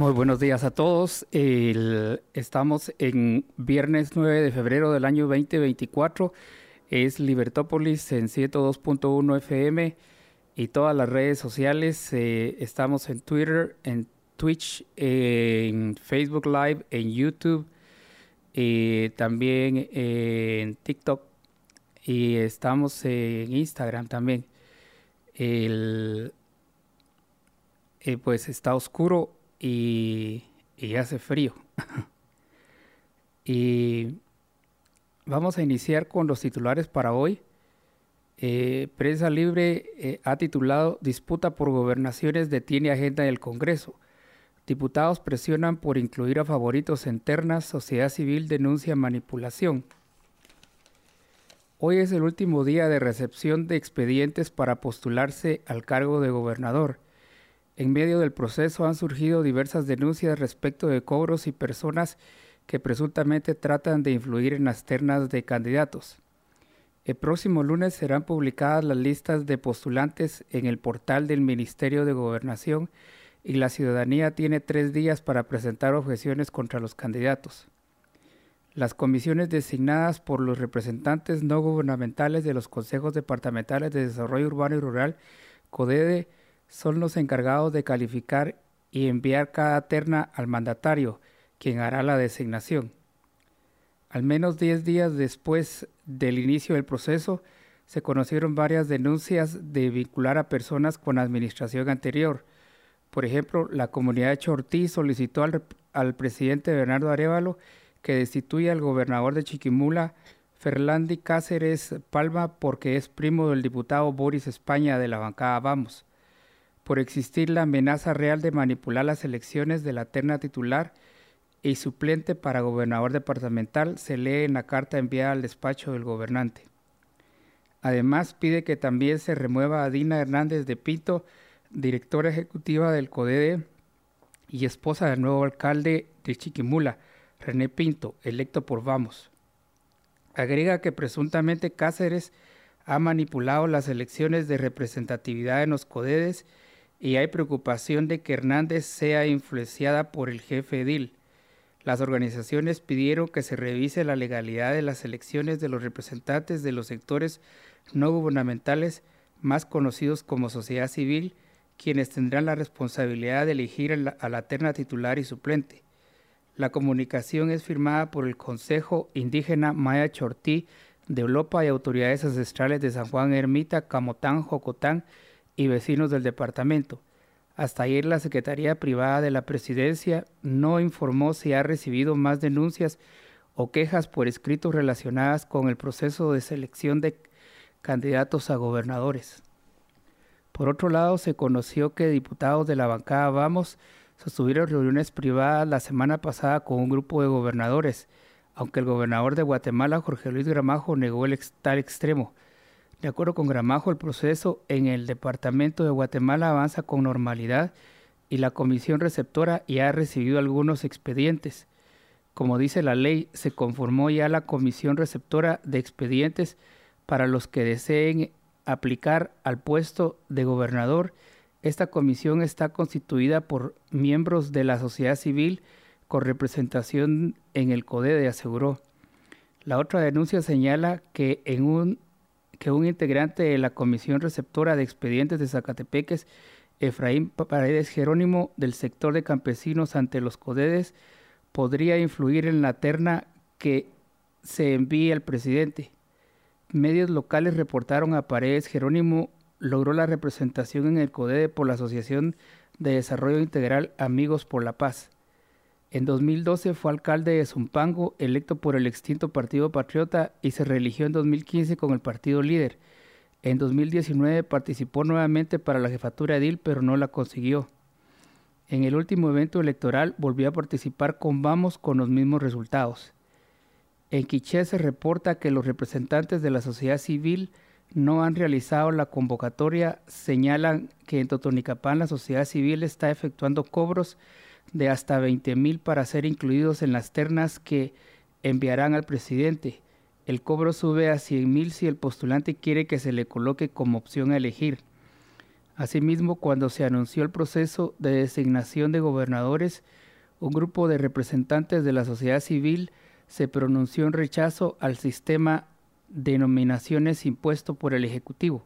Muy buenos días a todos. estamos en viernes 9 de febrero del año 2024. Es Libertópolis en 102.1 FM y todas las redes sociales. Eh, estamos en Twitter, en Twitch, en Facebook Live, en YouTube, y también en TikTok y estamos en Instagram también. El, eh, pues está oscuro y, hace frío. y vamos a iniciar con los titulares para hoy. Eh, Prensa Libre eh, ha titulado Disputa por gobernaciones detiene agenda del Congreso. Diputados presionan por incluir a favoritos en ternas, sociedad civil denuncia manipulación. Hoy es el último día de recepción de expedientes para postularse al cargo de gobernador. En medio del proceso han surgido diversas denuncias respecto de cobros y personas que presuntamente tratan de influir en las ternas de candidatos. El próximo lunes serán publicadas las listas de postulantes en el portal del Ministerio de Gobernación y la ciudadanía tiene tres días para presentar objeciones contra los candidatos. Las comisiones designadas por los representantes no gubernamentales de los consejos departamentales de desarrollo urbano y rural, CODEDE, son los encargados de calificar y enviar cada terna al mandatario, quien hará la designación. Al menos 10 días después del inicio del proceso, se conocieron varias denuncias de vincular a personas con la administración anterior. Por ejemplo, la comunidad de Chortí solicitó al, al presidente Bernardo Arevalo que destituya al gobernador de Chiquimula, Ferlandi Cáceres Palma, porque es primo del diputado Boris España de la bancada Vamos por existir la amenaza real de manipular las elecciones de la terna titular y suplente para gobernador departamental, se lee en la carta enviada al despacho del gobernante. Además, pide que también se remueva a Dina Hernández de Pito, directora ejecutiva del CODEDE y esposa del nuevo alcalde de Chiquimula, René Pinto, electo por Vamos. Agrega que presuntamente Cáceres ha manipulado las elecciones de representatividad en los CODEDES y hay preocupación de que Hernández sea influenciada por el jefe Edil. Las organizaciones pidieron que se revise la legalidad de las elecciones de los representantes de los sectores no gubernamentales más conocidos como sociedad civil, quienes tendrán la responsabilidad de elegir a la, terna titular y suplente. La comunicación es firmada por el Consejo Indígena Maya Chortí de Europa y autoridades ancestrales de San Juan Ermita, Camotán, Jocotán y vecinos del departamento. Hasta ayer la Secretaría Privada de la Presidencia no informó si ha recibido más denuncias o quejas por escrito relacionadas con el proceso de selección de candidatos a gobernadores. Por otro lado, se conoció que diputados de la bancada Vamos sostuvieron reuniones privadas la semana pasada con un grupo de gobernadores, aunque el gobernador de Guatemala, Jorge Luis Gramajo, negó el tal extremo. De acuerdo con Gramajo, el proceso en el Departamento de Guatemala avanza con normalidad y la comisión receptora ya ha recibido algunos expedientes. Como dice la ley, se conformó ya la comisión receptora de expedientes para los que deseen aplicar al puesto de gobernador. Esta comisión está constituida por miembros de la sociedad civil con representación en el CODEDE, aseguró. La otra denuncia señala que en un que un integrante de la Comisión Receptora de Expedientes de Zacatepeques, Efraín Paredes Jerónimo, del sector de campesinos ante los CODEDES, podría influir en la terna que se envíe al presidente. Medios locales reportaron a Paredes Jerónimo logró la representación en el CODEDE por la Asociación de Desarrollo Integral Amigos por la Paz. En 2012 fue alcalde de Zumpango, electo por el extinto Partido Patriota y se reeligió en 2015 con el partido líder. En 2019 participó nuevamente para la jefatura edil, pero no la consiguió. En el último evento electoral volvió a participar con Vamos con los mismos resultados. En Quiché se reporta que los representantes de la sociedad civil no han realizado la convocatoria. Señalan que en Totonicapán la sociedad civil está efectuando cobros de hasta 20 mil para ser incluidos en las ternas que enviarán al presidente. El cobro sube a 100 mil si el postulante quiere que se le coloque como opción a elegir. Asimismo, cuando se anunció el proceso de designación de gobernadores, un grupo de representantes de la sociedad civil se pronunció en rechazo al sistema de nominaciones impuesto por el Ejecutivo.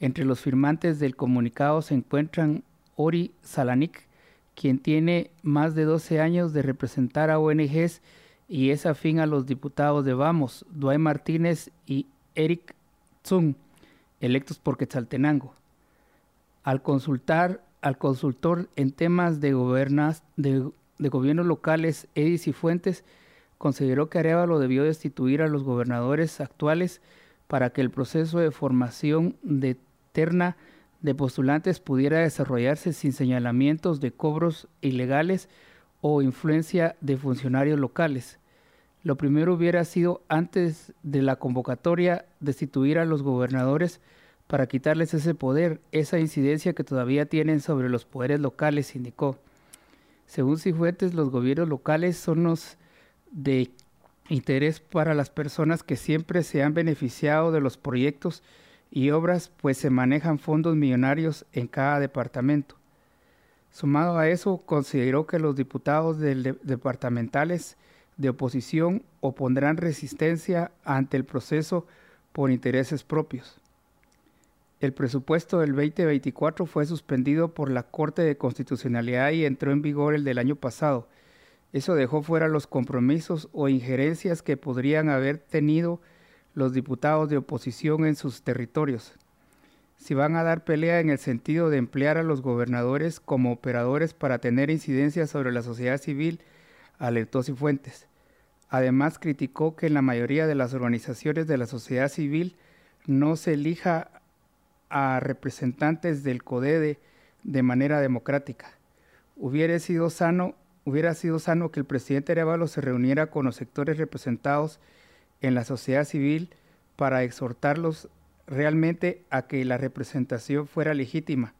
Entre los firmantes del comunicado se encuentran Ori Salanik, quien tiene más de 12 años de representar a ONGs y es afín a los diputados de Vamos, Duay Martínez y Eric Zung, electos por Quetzaltenango. Al consultar al consultor en temas de, gobernas, de, de gobiernos locales, Edis y Fuentes, consideró que Arevalo debió destituir a los gobernadores actuales para que el proceso de formación de terna de postulantes pudiera desarrollarse sin señalamientos de cobros ilegales o influencia de funcionarios locales. Lo primero hubiera sido antes de la convocatoria destituir a los gobernadores para quitarles ese poder, esa incidencia que todavía tienen sobre los poderes locales, indicó. Según Cifuentes, los gobiernos locales son los de interés para las personas que siempre se han beneficiado de los proyectos y obras, pues se manejan fondos millonarios en cada departamento. Sumado a eso, consideró que los diputados departamentales de oposición opondrán resistencia ante el proceso por intereses propios. El presupuesto del 2024 fue suspendido por la Corte de Constitucionalidad y entró en vigor el del año pasado, eso dejó fuera los compromisos o injerencias que podrían haber tenido los diputados de oposición en sus territorios. Si van a dar pelea en el sentido de emplear a los gobernadores como operadores para tener incidencia sobre la sociedad civil, alertó Cifuentes. Además, criticó que en la mayoría de las organizaciones de la sociedad civil no se elija a representantes del CODEDE de manera democrática. Hubiera sido sano hubiera sido sano que el presidente Arevalo se reuniera con los sectores representados en la sociedad civil para exhortarlos realmente a que la representación fuera legítima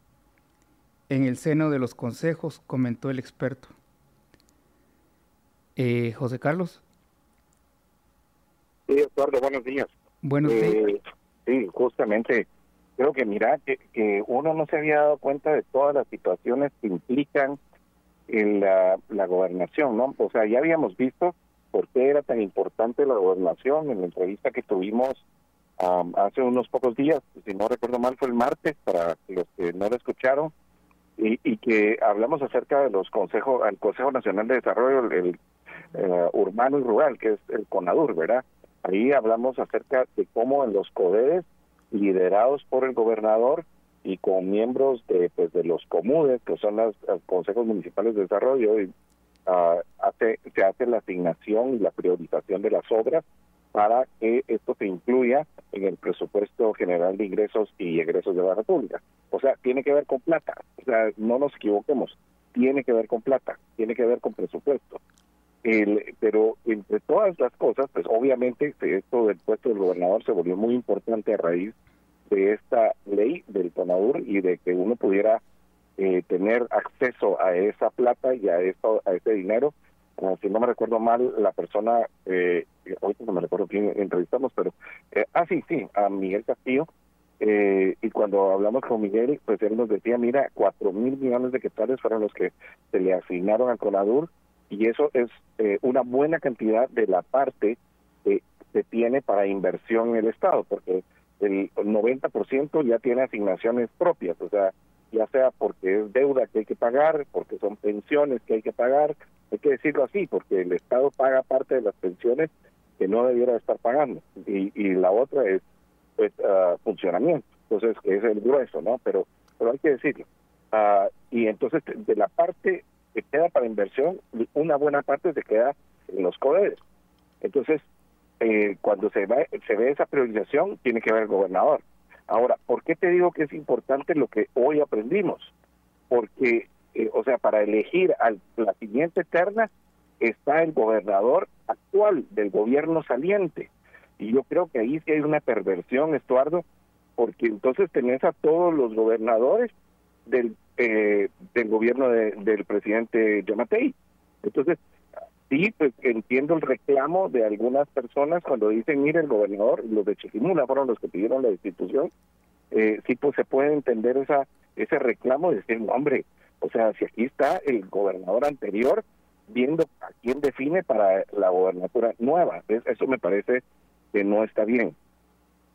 en el seno de los consejos, comentó el experto. Eh, José Carlos. Sí, Eduardo, buenos días. Buenos días. Eh, sí, justamente, creo que mira, que uno no se había dado cuenta de todas las situaciones que implican en la, la gobernación, ¿no? O sea, ya habíamos visto por qué era tan importante la gobernación en la entrevista que tuvimos hace unos pocos días, si no recuerdo mal fue el martes, para los que no lo escucharon, y, que hablamos acerca de los consejos, al Consejo Nacional de Desarrollo el, eh, Urbano y Rural, que es el CONADUR, ¿verdad? Ahí hablamos acerca de cómo en los CODEDES, liderados por el gobernador, y con miembros de pues de los comunes que son los, consejos municipales de desarrollo y uh, hace se hace la asignación y la priorización de las obras para que esto se incluya en el presupuesto general de ingresos y egresos de la República. O sea, tiene que ver con plata. O sea, no nos equivoquemos. Tiene que ver con plata, tiene que ver con presupuesto. Pero entre todas las cosas, pues obviamente esto del puesto del gobernador se volvió muy importante a raíz de esta ley del CONAUR y de que uno pudiera eh, tener acceso a esa plata y a, eso, a ese dinero. Como si no me recuerdo mal, la persona, eh, no me recuerdo quién entrevistamos, pero, eh, ah, sí, sí, a Miguel Castillo. Eh, y cuando hablamos con Miguel, pues él nos decía, mira, cuatro mil millones de quetzales fueron los que se le asignaron al CONADUR y eso es eh, una buena cantidad de la parte que se tiene para inversión en el Estado, porque el 90% ya tiene asignaciones propias, o sea, ya sea porque es deuda que hay que pagar, porque son pensiones que hay que pagar, hay que decirlo así, porque el Estado paga parte de las pensiones que no debiera estar pagando, y, y la otra es pues uh, funcionamiento, entonces es el grueso, ¿no? Pero, pero hay que decirlo. Uh, y entonces de la parte que queda para inversión, una buena parte se queda en los coderes. Entonces, eh, cuando se, va, se ve esa priorización, tiene que ver el gobernador. Ahora, ¿por qué te digo que es importante lo que hoy aprendimos? Porque, eh, o sea, para elegir a la siguiente terna, está el gobernador actual del gobierno saliente. Y yo creo que ahí sí hay una perversión, Estuardo, porque entonces tenés a todos los gobernadores del, eh, del gobierno del presidente Yamatei. Entonces, sí, pues entiendo el reclamo de algunas personas cuando dicen, mire, el gobernador, los de Chiquimula fueron los que pidieron la destitución, eh, sí, pues se puede entender esa ese reclamo de decir, hombre, o sea, si aquí está el gobernador anterior viendo a quién define para la gobernatura nueva, eso me parece que no está bien.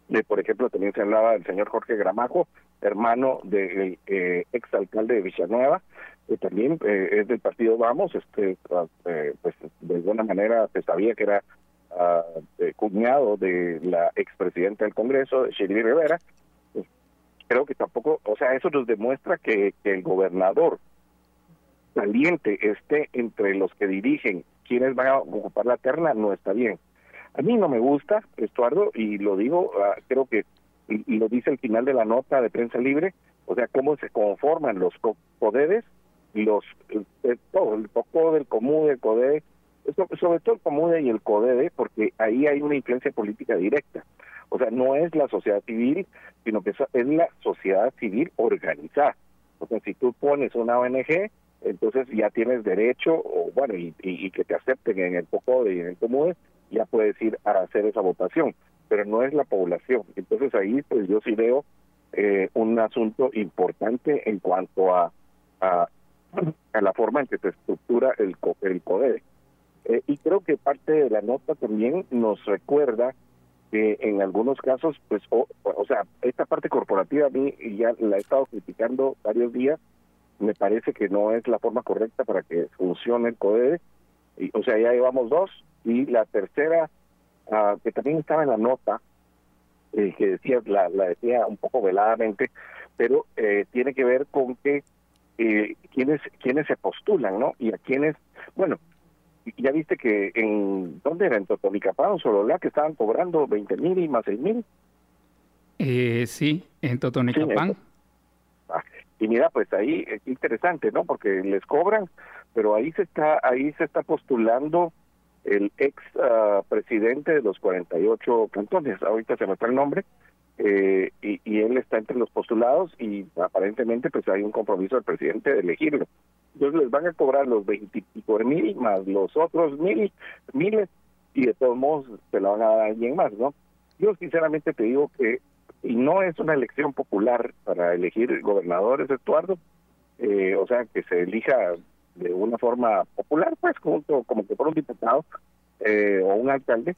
De, por ejemplo, también se hablaba del señor Jorge Gramajo, hermano del eh, exalcalde de Villanueva, que también eh, es del partido Vamos, este, ah, eh, pues de alguna manera se sabía que era ah, cuñado de la expresidenta del Congreso, Shirley Rivera. Pues, creo que tampoco, o sea, eso nos demuestra que, el gobernador saliente esté entre los que dirigen quienes van a ocupar la terna, no está bien. A mí no me gusta, Estuardo, y lo digo, ah, creo que, y, lo dice el final de la nota de prensa libre, o sea, cómo se conforman los poderes, los, todo, el poco del común, del CODE, sobre todo el COMUDE y el CODEDE, porque ahí hay una influencia política directa. O sea, no es la sociedad civil, sino que es la sociedad civil organizada. O sea, si tú pones una ONG, entonces ya tienes derecho, o bueno, y, y, que te acepten en el POCODE y en el COMUDE, ya puedes ir a hacer esa votación, pero no es la población. Entonces ahí pues yo sí veo eh, un asunto importante en cuanto a, a, la forma en que se estructura el, el CODE. Eh, y creo que parte de la nota también nos recuerda que en algunos casos, pues, o, o sea, esta parte corporativa a mí ya la he estado criticando varios días, me parece que no es la forma correcta para que funcione el CODE. Y, o sea, ya llevamos dos. Y la tercera, ah, que también estaba en la nota, eh, que decía, la, la decía un poco veladamente, pero eh, tiene que ver con que eh, quienes, quienes se postulan, ¿no? Y a quienes, bueno, ya viste que en, ¿dónde era? En Totonicapán o Solola, que estaban cobrando 20 mil y más 6 mil. Eh, sí, en Totonicapán. Y mira, pues ahí es interesante, ¿no? Porque les cobran, pero ahí se está ahí se está postulando el ex ah, presidente de los 48 cantones, ahorita se me fue el nombre, eh, y, él está entre los postulados y aparentemente pues hay un compromiso del presidente de elegirlo. Entonces les van a cobrar los 25 mil más los otros mil, miles, y de todos modos se la van a dar a alguien más, ¿no? Yo sinceramente te digo que y no es una elección popular para elegir gobernadores, Estuardo, eh, o sea, que se elija de una forma popular, pues junto como que por un diputado eh, o un alcalde,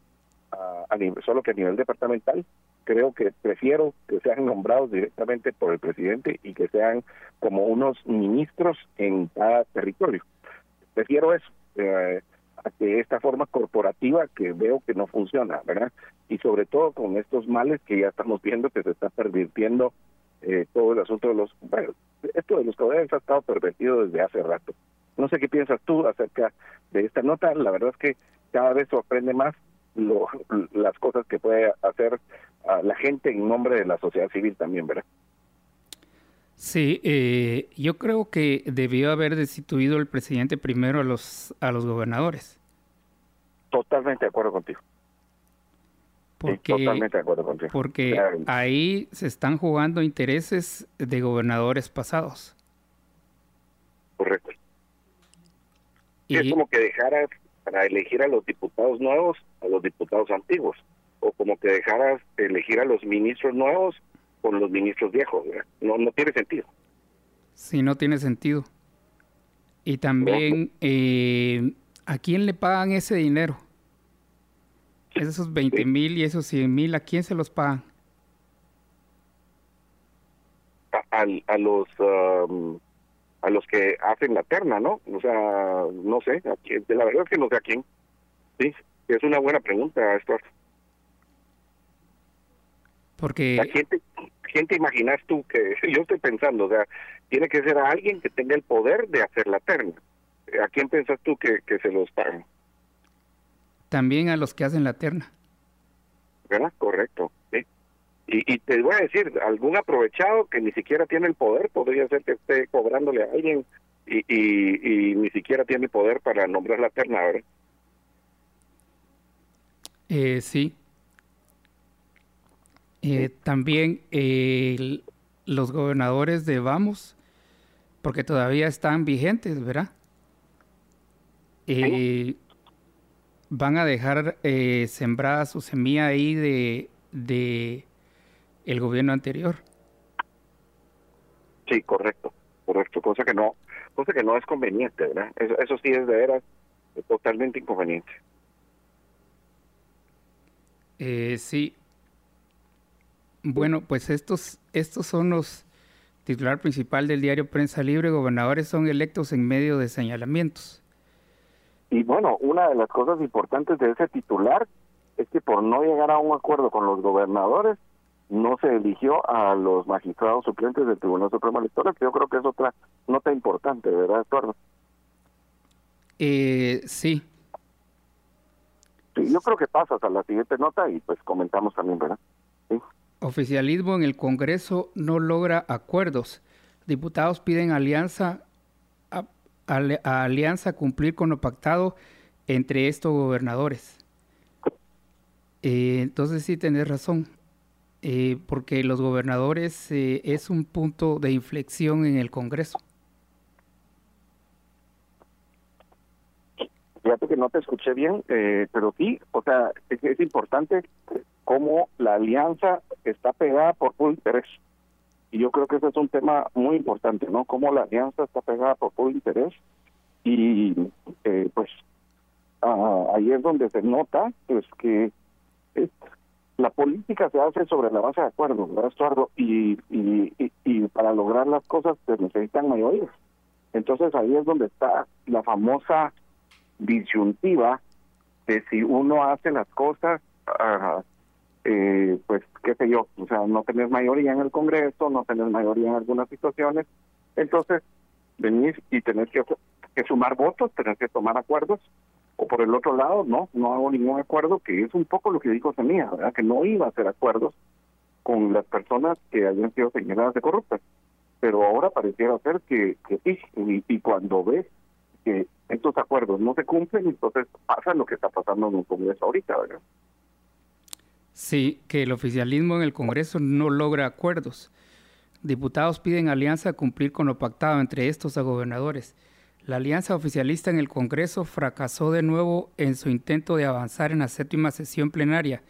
a, nivel, solo que a nivel departamental, creo que prefiero que sean nombrados directamente por el presidente y que sean como unos ministros en cada territorio. Prefiero eso. Eh, a que esta forma corporativa que veo que no funciona, ¿verdad? Y sobre todo con estos males que ya estamos viendo que se está pervirtiendo eh, todo el asunto de los... Bueno, esto de los caudales ha estado pervertido desde hace rato. No sé qué piensas tú acerca de esta nota. La verdad es que cada vez sorprende más lo, las cosas que puede hacer la gente en nombre de la sociedad civil también, ¿verdad? Sí, eh, yo creo que debió haber destituido el presidente primero a los a los gobernadores. Totalmente de acuerdo contigo. Porque, totalmente de acuerdo contigo. Porque ahí se están jugando intereses de gobernadores pasados. Correcto. Y es como que dejaras para elegir a los diputados nuevos a los diputados antiguos, o como que dejaras elegir a los ministros nuevos con los ministros viejos. No, no tiene sentido. Sí, no tiene sentido. Y también, eh, ¿a quién le pagan ese dinero? Esos 20 mil y esos 100 mil, ¿a quién se los pagan? A, a, los um, a los que hacen la terna, ¿no? O sea, no sé, a quién, la verdad es que no sé a quién. Sí, es una buena pregunta, Stuart. Porque... quién, te, imaginas tú que yo estoy pensando? O sea, tiene que ser a alguien que tenga el poder de hacer la terna. ¿A quién pensas tú que, que se los pagan? También a los que hacen la terna. ¿Verdad? Correcto. Sí. Y, y te voy a decir, algún aprovechado que ni siquiera tiene el poder podría ser que esté cobrándole a alguien y, y, ni siquiera tiene poder para nombrar la terna, ¿verdad? Eh, sí. Eh, también los gobernadores de Vamos, porque todavía están vigentes, ¿verdad? Eh, van a dejar eh, sembrada su semilla ahí de, de el gobierno anterior. Sí, correcto, correcto, cosa que no, cosa que no es conveniente, ¿verdad? Eso, eso sí es de veras totalmente inconveniente. Eh, sí. Bueno, pues estos, estos son los titular principal del diario Prensa Libre. Gobernadores son electos en medio de señalamientos. Y bueno, una de las cosas importantes de ese titular es que por no llegar a un acuerdo con los gobernadores, no se eligió a los magistrados suplentes del Tribunal Supremo Electoral, que yo creo que es otra nota importante, ¿verdad, Eduardo? Eh, sí. sí. Yo creo que pasas a la siguiente nota y pues comentamos también, ¿verdad? Oficialismo en el Congreso no logra acuerdos. Diputados piden alianza a, alianza cumplir con lo pactado entre estos gobernadores. Eh, entonces sí tenés razón. Eh, porque los gobernadores eh, es un punto de inflexión en el Congreso. Fíjate que no te escuché bien, eh, pero sí, o sea, es, importante cómo la alianza está pegada por puro interés. Y yo creo que ese es un tema muy importante, ¿no? Cómo la alianza está pegada por puro interés. Y pues ah, ahí es donde se nota pues que la política se hace sobre la base de acuerdos, ¿verdad, Estuardo? Y, y, y, para lograr las cosas se necesitan mayorías. Entonces ahí es donde está la famosa disyuntiva de si uno hace las cosas, ah, eh, pues qué sé yo, o sea, no tener mayoría en el Congreso, no tener mayoría en algunas situaciones, entonces venir y tener que, que sumar votos, tener que tomar acuerdos o por el otro lado, no, no hago ningún acuerdo, que es un poco lo que dijo Semilla, ¿verdad? Que no iba a hacer acuerdos con las personas que habían sido señaladas de corruptas. Pero ahora pareciera ser que, sí, y, cuando ve que estos acuerdos no se cumplen, entonces pasa lo que está pasando en el Congreso ahorita, ¿verdad? Sí, que el oficialismo en el Congreso no logra acuerdos. Diputados piden alianza a cumplir con lo pactado entre estos a gobernadores. La alianza oficialista en el Congreso fracasó de nuevo en su intento de avanzar en la séptima sesión plenaria.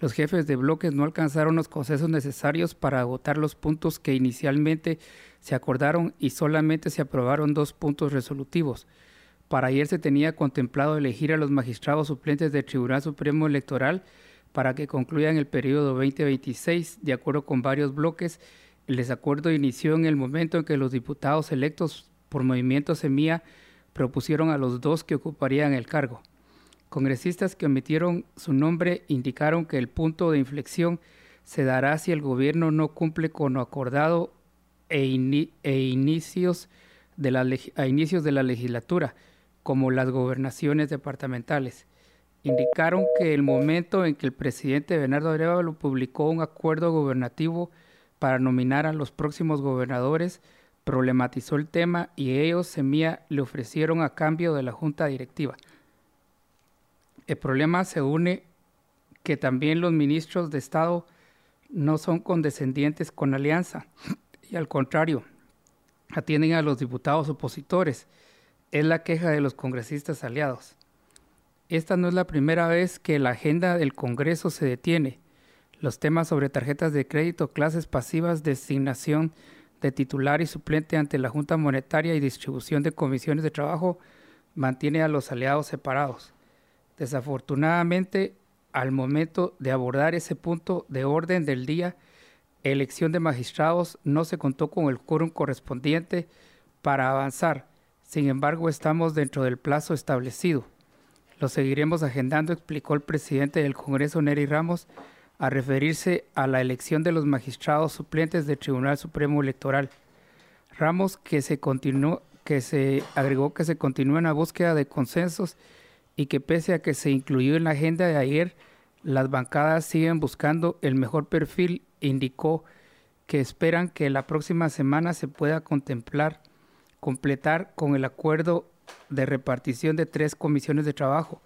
Los jefes de bloques no alcanzaron los consensos necesarios para agotar los puntos que inicialmente se acordaron y solamente se aprobaron dos puntos resolutivos. Para ayer se tenía contemplado elegir a los magistrados suplentes del Tribunal Supremo Electoral para que concluyan el periodo 2026, de acuerdo con varios bloques. El desacuerdo inició en el momento en que los diputados electos por Movimiento Semilla propusieron a los dos que ocuparían el cargo. Congresistas que omitieron su nombre indicaron que el punto de inflexión se dará si el gobierno no cumple con lo acordado e, e inicios de la a inicios de la legislatura, como las gobernaciones departamentales. Indicaron que el momento en que el presidente Bernardo Arevalo publicó un acuerdo gobernativo para nominar a los próximos gobernadores problematizó el tema y ellos, Semilla, le ofrecieron a cambio de la junta directiva. El problema se une que también los ministros de Estado no son condescendientes con alianza y al contrario, atienden a los diputados opositores. Es la queja de los congresistas aliados. Esta no es la primera vez que la agenda del Congreso se detiene. Los temas sobre tarjetas de crédito, clases pasivas, designación de titular y suplente ante la Junta Monetaria y distribución de comisiones de trabajo mantiene a los aliados separados. Desafortunadamente, al momento de abordar ese punto de orden del día, elección de magistrados, no se contó con el quórum correspondiente para avanzar. Sin embargo, estamos dentro del plazo establecido. Lo seguiremos agendando, explicó el presidente del Congreso, Neri Ramos, a referirse a la elección de los magistrados suplentes del Tribunal Supremo Electoral. Ramos que se continuó, que se agregó que se continúa en la búsqueda de consensos y que pese a que se incluyó en la agenda de ayer, las bancadas siguen buscando el mejor perfil, indicó que esperan que la próxima semana se pueda contemplar completar con el acuerdo de repartición de tres comisiones de trabajo,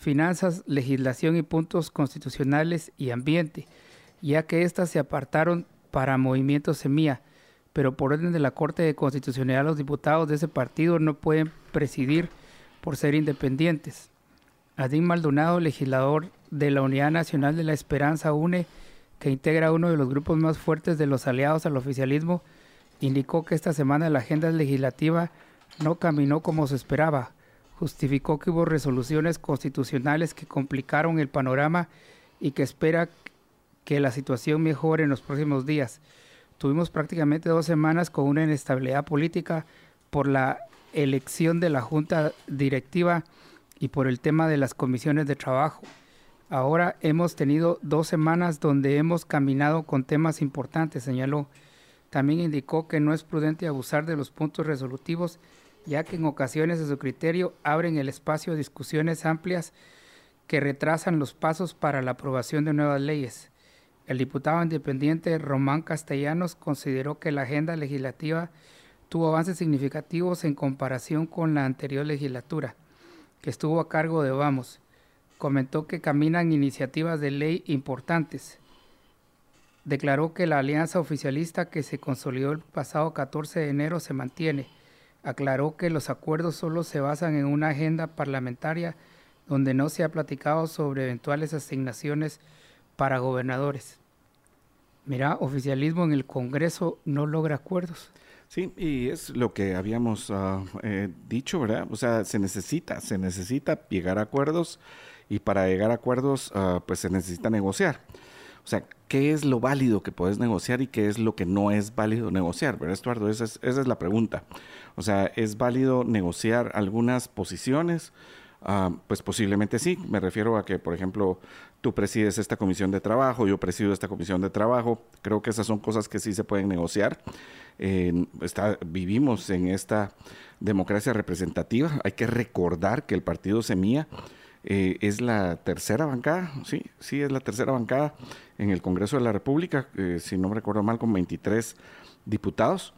finanzas, legislación y puntos constitucionales y ambiente, ya que éstas se apartaron para Movimiento Semilla, pero por orden de la Corte de Constitucionalidad los diputados de ese partido no pueden presidir por ser independientes. Adín Maldonado, legislador de la Unidad Nacional de la Esperanza UNE, que integra uno de los grupos más fuertes de los aliados al oficialismo, indicó que esta semana la agenda legislativa no caminó como se esperaba. Justificó que hubo resoluciones constitucionales que complicaron el panorama y que espera que la situación mejore en los próximos días. Tuvimos prácticamente dos semanas con una inestabilidad política por la elección de la Junta Directiva y por el tema de las comisiones de trabajo. Ahora hemos tenido dos semanas donde hemos caminado con temas importantes, señaló. También indicó que no es prudente abusar de los puntos resolutivos, ya que en ocasiones, a su criterio, abren el espacio a discusiones amplias que retrasan los pasos para la aprobación de nuevas leyes. El diputado independiente Román Castellanos consideró que la agenda legislativa tuvo avances significativos en comparación con la anterior legislatura, que estuvo a cargo de Vamos. Comentó que caminan iniciativas de ley importantes, declaró que la alianza oficialista que se consolidó el pasado 14 de enero se mantiene. Aclaró que los acuerdos solo se basan en una agenda parlamentaria donde no se ha platicado sobre eventuales asignaciones para gobernadores. Mira, oficialismo en el Congreso no logra acuerdos. Sí, y es lo que habíamos ah, eh, dicho, ¿verdad? O sea, se necesita, se necesita llegar a acuerdos y para llegar a acuerdos, ah, pues se necesita negociar. O sea, ¿qué es lo válido que puedes negociar y qué es lo que no es válido negociar? ¿Verdad, Estuardo? Esa es, esa es la pregunta. O sea, ¿es válido negociar algunas posiciones? Ah, pues posiblemente sí. Me refiero a que, por ejemplo, tú presides esta comisión de trabajo, yo presido esta comisión de trabajo. Creo que esas son cosas que sí se pueden negociar. está, vivimos en esta democracia representativa. Hay que recordar que el partido Semilla eh, es la tercera bancada, sí, sí, es la tercera bancada en el Congreso de la República, eh, si no me recuerdo mal, con 23 diputados.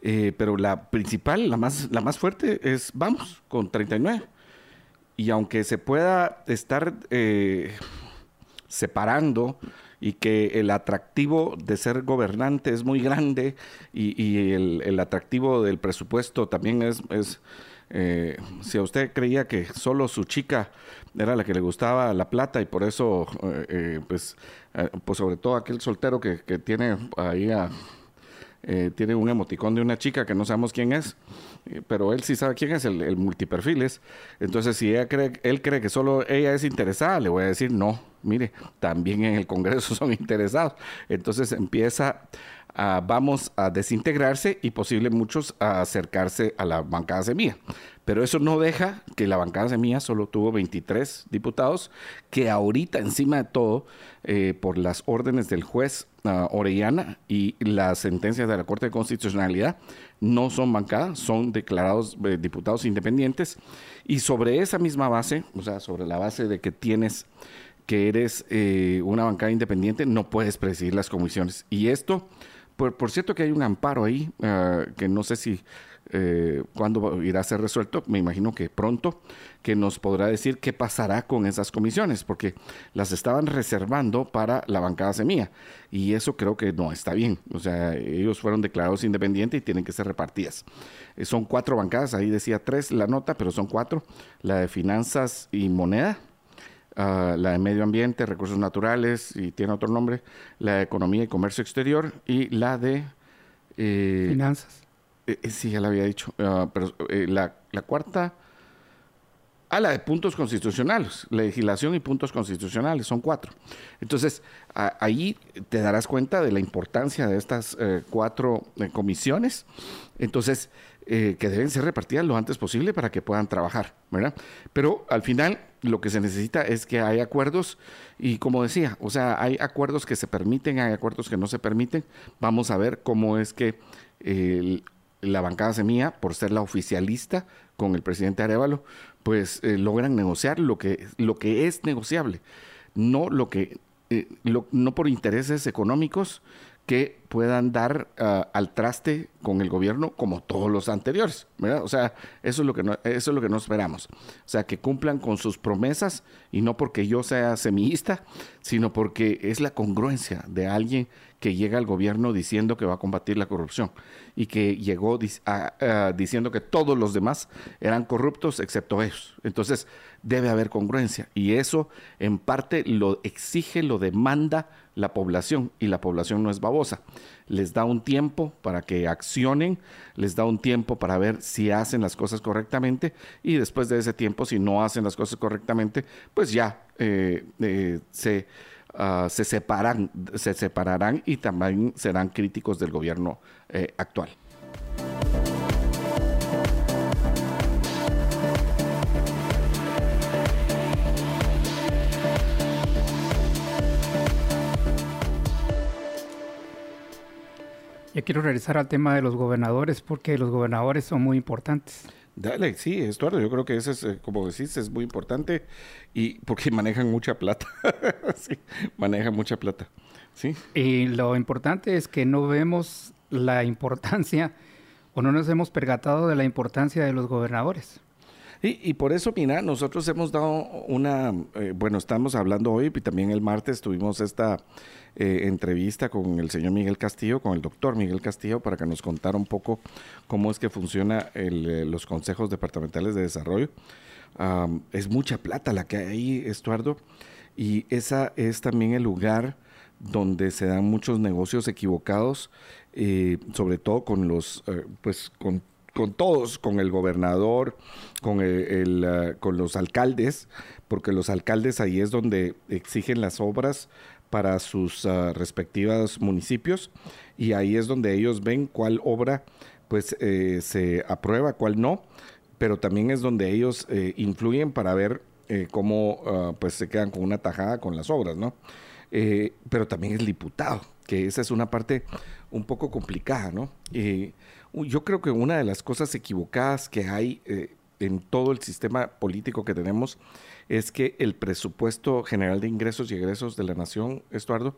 Eh, pero la principal, la más, la más fuerte es Vamos, con 39. Y aunque se pueda estar separando y que el atractivo de ser gobernante es muy grande y, el, atractivo del presupuesto también es eh, si a usted creía que solo su chica era la que le gustaba la plata y por eso, eh, eh, pues, pues sobre todo aquel soltero que, que tiene ahí a, tiene un emoticón de una chica que no sabemos quién es, pero él sí sabe quién es, el, multiperfiles. Entonces, si ella cree, él cree que solo ella es interesada, le voy a decir, no, mire, también en el Congreso son interesados. Entonces empieza vamos a desintegrarse y posible muchos a acercarse a la bancada semilla. Pero eso no deja que la bancada semilla solo tuvo 23 diputados, que ahorita encima de todo, eh, por las órdenes del juez Orellana y las sentencias de la Corte de Constitucionalidad, no son bancadas, son declarados eh, diputados independientes. Y sobre esa misma base, o sea, sobre la base de que tienes que eres eh, una bancada independiente, no puedes presidir las comisiones. Y esto por, cierto que hay un amparo ahí, ah, que no sé si eh, cuándo irá a ser resuelto, me imagino que pronto, que nos podrá decir qué pasará con esas comisiones, porque las estaban reservando para la bancada semilla, y eso creo que no está bien. O sea, ellos fueron declarados independientes y tienen que ser repartidas. Eh, son cuatro bancadas, ahí decía tres la nota, pero son cuatro, la de finanzas y moneda, Ah, la de Medio Ambiente, Recursos Naturales y tiene otro nombre, la de Economía y Comercio Exterior y la de... Eh, Finanzas. Eh, eh, sí, ya la había dicho, ah, pero la, la, cuarta... Ah, la de puntos constitucionales, legislación y puntos constitucionales, son cuatro. Entonces, ahí te darás cuenta de la importancia de estas cuatro comisiones. Entonces, que deben ser repartidas lo antes posible para que puedan trabajar, ¿verdad? Pero al final lo que se necesita es que hay acuerdos y como decía, o sea, hay acuerdos que se permiten, hay acuerdos que no se permiten. Vamos a ver cómo es que la bancada semilla, por ser la oficialista con el presidente Arevalo, pues eh, logran negociar lo que, lo que es negociable, no lo que, eh, no por intereses económicos que puedan dar ah, al traste con el gobierno como todos los anteriores. O sea, eso es lo que no, eso es lo que no esperamos. O sea, que cumplan con sus promesas y no porque yo sea semillista, sino porque es la congruencia de alguien que llega al gobierno diciendo que va a combatir la corrupción y que llegó diciendo que todos los demás eran corruptos excepto ellos. Entonces, debe haber congruencia y eso en parte lo exige, lo demanda la población y la población no es babosa. Les da un tiempo para que accionen, les da un tiempo para ver si hacen las cosas correctamente y después de ese tiempo, si no hacen las cosas correctamente, pues ya eh, eh, se, ah, se, separan, se separarán y también serán críticos del gobierno eh, actual. Ya quiero regresar al tema de los gobernadores porque los gobernadores son muy importantes. Dale, sí, Estuardo, yo creo que eso es, eh, como decís, es muy importante y porque manejan mucha plata. sí, manejan mucha plata. Sí. Y lo importante es que no vemos la importancia o no nos hemos percatado de la importancia de los gobernadores. Y, por eso, mira, nosotros hemos dado una, eh, bueno, estamos hablando hoy y también el martes tuvimos esta eh, entrevista con el señor Miguel Castillo, con el doctor Miguel Castillo, para que nos contara un poco cómo es que funciona eh, los consejos departamentales de desarrollo. es mucha plata la que hay Estuardo, y esa es también el lugar donde se dan muchos negocios equivocados, sobre todo con los, pues, con con todos, con el gobernador, con, el, ah, con los alcaldes, porque los alcaldes ahí es donde exigen las obras para sus uh, respectivos municipios y ahí es donde ellos ven cuál obra pues eh, se aprueba, cuál no, pero también es donde ellos eh, influyen para ver eh, cómo uh, pues se quedan con una tajada con las obras, ¿no? pero también el diputado, que esa es una parte un poco complicada, ¿no? Yo creo que una de las cosas equivocadas que hay eh, en todo el sistema político que tenemos es que el presupuesto general de ingresos y egresos de la nación, Estuardo,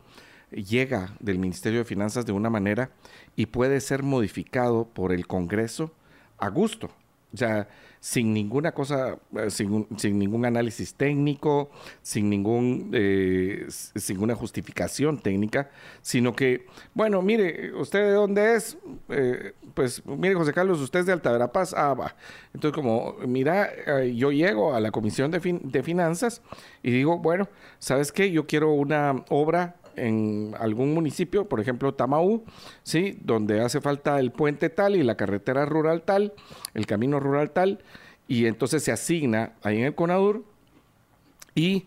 llega del Ministerio de Finanzas de una manera y puede ser modificado por el Congreso a gusto. O sea, sin ninguna cosa, eh, sin, ningún análisis técnico, sin ningún, eh, sin ninguna justificación técnica, sino que, bueno, mire, ¿usted de dónde es? Eh, pues, mire, José Carlos, usted es de Alta Verapaz, ah, va. Entonces, como, mira, yo llego a la Comisión de, de Finanzas y digo, bueno, ¿sabes qué? Yo quiero una obra en algún municipio, por ejemplo Tamaú, ¿sí? donde hace falta el puente tal y la carretera rural tal, el camino rural tal, y entonces se asigna ahí en el CONADUR y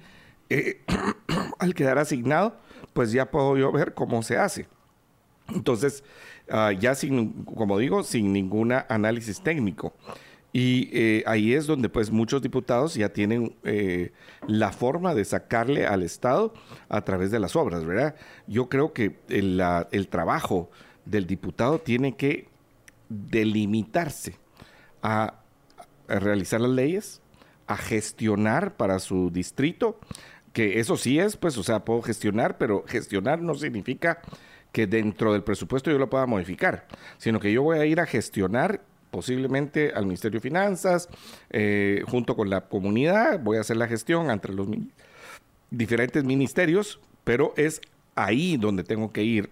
eh, al quedar asignado, pues ya puedo yo ver cómo se hace. Entonces, ah, ya sin, como digo, sin ningún análisis técnico. Y eh, ahí es donde pues muchos diputados ya tienen eh, la forma de sacarle al Estado a través de las obras, ¿verdad? Yo creo que el, trabajo del diputado tiene que delimitarse a, a realizar las leyes, a gestionar para su distrito, que eso sí es, pues, o sea, puedo gestionar, pero gestionar no significa que dentro del presupuesto yo lo pueda modificar, sino que yo voy a ir a gestionar posiblemente al Ministerio de Finanzas, eh, junto con la comunidad, voy a hacer la gestión entre los diferentes ministerios, pero es ahí donde tengo que ir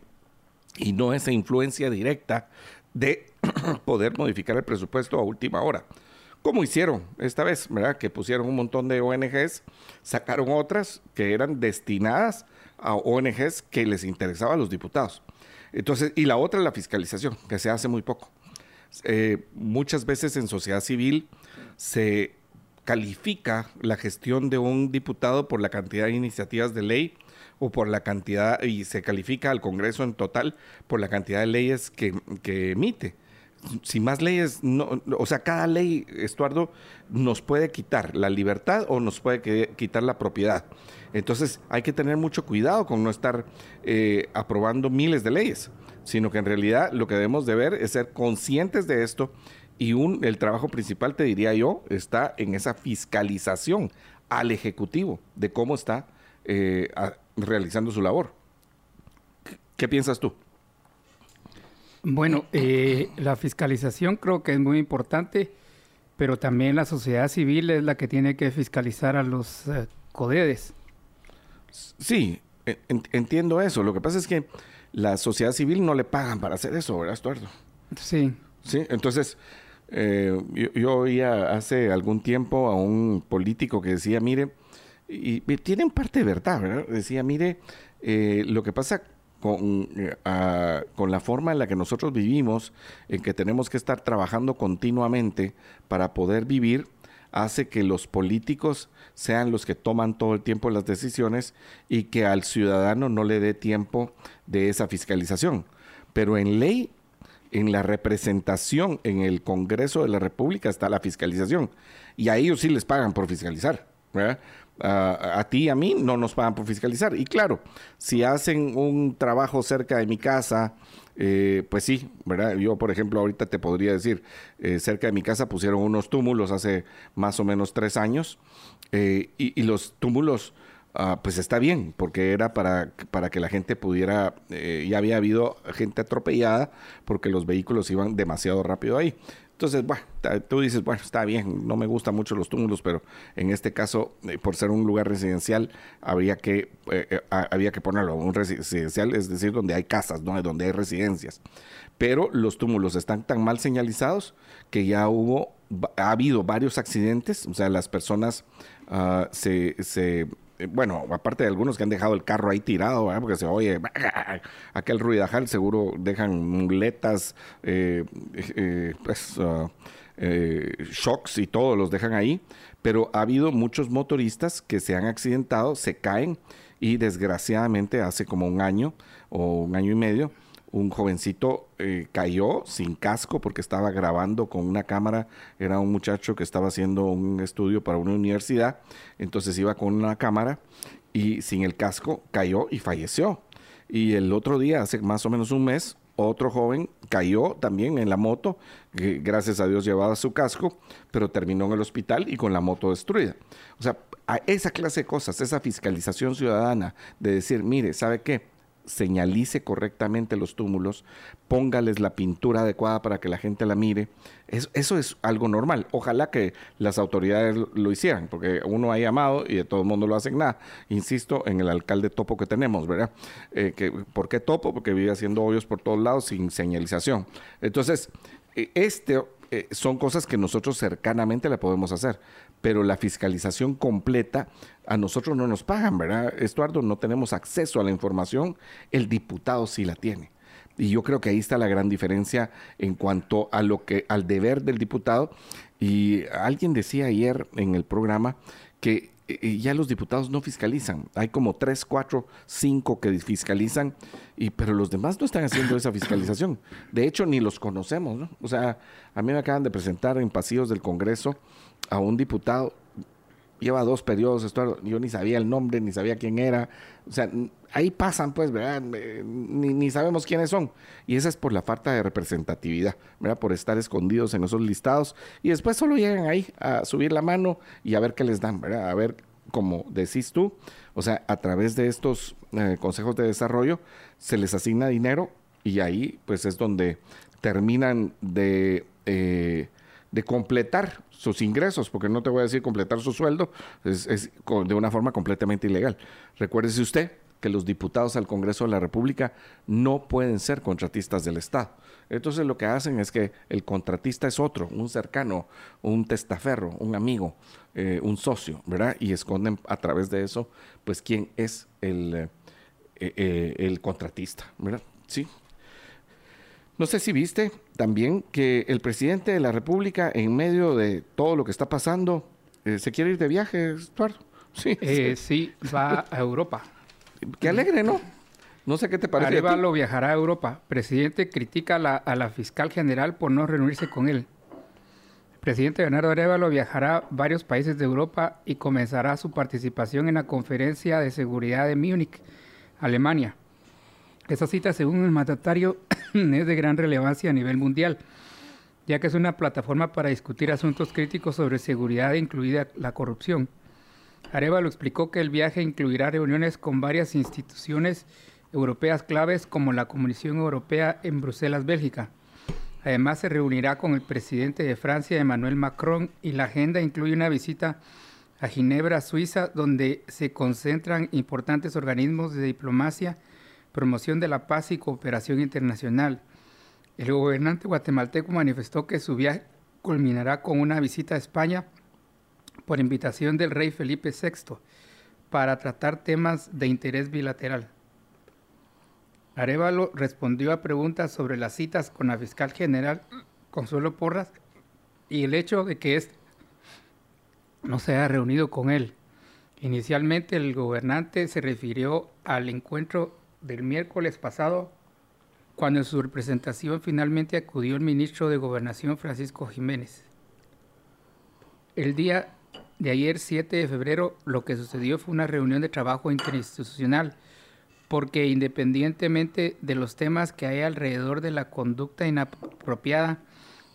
y no esa influencia directa de poder modificar el presupuesto a última hora. Como hicieron esta vez, ¿verdad? Que pusieron un montón de ONGs, sacaron otras que eran destinadas a ONGs que les interesaba a los diputados. Entonces, y la otra es la fiscalización, que se hace muy poco. Eh, muchas veces en sociedad civil se califica la gestión de un diputado por la cantidad de iniciativas de ley o por la cantidad, y se califica al Congreso en total por la cantidad de leyes que, emite. Si más leyes, no, o sea, cada ley, Estuardo, nos puede quitar la libertad o nos puede quitar la propiedad. Entonces hay que tener mucho cuidado con no estar eh, aprobando miles de leyes sino que en realidad lo que debemos de ver es ser conscientes de esto y un, el trabajo principal, te diría yo, está en esa fiscalización al Ejecutivo de cómo está eh, realizando su labor. ¿Qué, piensas tú? Bueno, eh, la fiscalización creo que es muy importante, pero también la sociedad civil es la que tiene que fiscalizar a los eh, CODEDES. Sí, entiendo eso. Lo que pasa es que la sociedad civil no le pagan para hacer eso, ¿verdad, Estuardo? Sí. Sí, entonces eh, yo, oía hace algún tiempo a un político que decía, mire, y, tiene parte de verdad, ¿verdad? Decía, mire, eh, lo que pasa con, eh, con, la forma en la que nosotros vivimos, en que tenemos que estar trabajando continuamente para poder vivir, hace que los políticos sean los que toman todo el tiempo las decisiones y que al ciudadano no le dé tiempo de esa fiscalización. Pero en ley, en la representación en el Congreso de la República está la fiscalización. Y a ellos sí les pagan por fiscalizar. a ti y a mí no nos pagan por fiscalizar. Y claro, si hacen un trabajo cerca de mi casa, eh, pues sí, ¿verdad? Yo, por ejemplo, ahorita te podría decir, eh, cerca de mi casa pusieron unos túmulos hace más o menos tres años eh, y, los túmulos, ah, pues está bien, porque era para, para que la gente pudiera, ya había habido gente atropellada porque los vehículos iban demasiado rápido ahí. Entonces, bueno, tú dices, bueno, está bien, no me gustan mucho los túmulos, pero en este caso, eh, por ser un lugar residencial, habría que, eh, eh, había que ponerlo, un residencial, es decir, donde hay casas, ¿no? donde hay residencias. Pero los túmulos están tan mal señalizados que ya hubo, ha habido varios accidentes, o sea, las personas ah, se, se eh, bueno, aparte de algunos que han dejado el carro ahí tirado, porque se oye aquel ruidajal, seguro dejan muletas, eh, eh, pues, ah, shocks y todo, los dejan ahí. Pero ha habido muchos motoristas que se han accidentado, se caen y desgraciadamente hace como un año o un año y medio un jovencito eh, cayó sin casco porque estaba grabando con una cámara. Era un muchacho que estaba haciendo un estudio para una universidad. Entonces iba con una cámara y sin el casco cayó y falleció. Y el otro día, hace más o menos un mes, otro joven cayó también en la moto, que gracias a Dios llevaba su casco, pero terminó en el hospital y con la moto destruida. O sea, a esa clase de cosas, esa fiscalización ciudadana de decir, mire, ¿sabe qué? Señalice correctamente los túmulos, póngales la pintura adecuada para que la gente la mire. Eso, es algo normal. Ojalá que las autoridades lo hicieran, porque uno ha llamado y de todo el mundo lo hacen nada. Insisto en el alcalde topo que tenemos, ¿verdad? Eh, ¿Por qué topo? Porque vive haciendo hoyos por todos lados sin señalización. Entonces, eh, este eh, son cosas que nosotros cercanamente le podemos hacer, pero la fiscalización completa a nosotros no nos pagan, ¿verdad? Estuardo, no tenemos acceso a la información, el diputado sí la tiene. Y yo creo que ahí está la gran diferencia en cuanto a lo que al deber del diputado y alguien decía ayer en el programa que eh, ya los diputados no fiscalizan. Hay como tres, cuatro, cinco que fiscalizan, y, pero los demás no están haciendo esa fiscalización. De hecho, ni los conocemos. ¿no? O sea, a mí me acaban de presentar en pasillos del Congreso a un diputado, lleva dos periodos, esto, yo ni sabía el nombre, ni sabía quién era. O sea, ahí pasan, pues, ¿verdad? Ni, ni, sabemos quiénes son. Y esa es por la falta de representatividad, ¿verdad? Por estar escondidos en esos listados. Y después solo llegan ahí a subir la mano y a ver qué les dan, ¿verdad? A ver, como decís tú, o sea, a través de estos eh, consejos de desarrollo se les asigna dinero y ahí, pues, es donde terminan de... Eh, de completar sus ingresos, porque no te voy a decir completar su sueldo, es, de una forma completamente ilegal. Recuérdese usted que los diputados al Congreso de la República no pueden ser contratistas del Estado. Entonces lo que hacen es que el contratista es otro, un cercano, un testaferro, un amigo, eh, un socio, ¿verdad? Y esconden a través de eso, pues, quién es el, eh, eh, el contratista, ¿verdad? Sí. No sé si viste también que el presidente de la República, en medio de todo lo que está pasando, se quiere ir de viaje, Eduardo. Sí, sí, va a Europa. Qué alegre, ¿no? No sé qué te parece. Arevalo viajará a Europa. Presidente critica a la, fiscal general por no reunirse con él. El presidente Bernardo Arevalo viajará a varios países de Europa y comenzará su participación en la Conferencia de Seguridad de Múnich, Alemania. Esa cita, según el mandatario, es de gran relevancia a nivel mundial, ya que es una plataforma para discutir asuntos críticos sobre seguridad, incluida la corrupción. Arevalo explicó que el viaje incluirá reuniones con varias instituciones europeas claves como la Comisión Europea en Bruselas, Bélgica. Además, se reunirá con el presidente de Francia, Emmanuel Macron, y la agenda incluye una visita a Ginebra, Suiza, donde se concentran importantes organismos de diplomacia, promoción de la paz y cooperación internacional. El gobernante guatemalteco manifestó que su viaje culminará con una visita a España por invitación del rey Felipe VI para tratar temas de interés bilateral. Arevalo respondió a preguntas sobre las citas con la fiscal general Consuelo Porras y el hecho de que éste no se haya reunido con él. Inicialmente el gobernante se refirió al encuentro del miércoles pasado cuando en su representación finalmente acudió el ministro de Gobernación Francisco Jiménez. El día de ayer, 7 de febrero, lo que sucedió fue una reunión de trabajo interinstitucional porque independientemente de los temas que hay alrededor de la conducta inapropiada,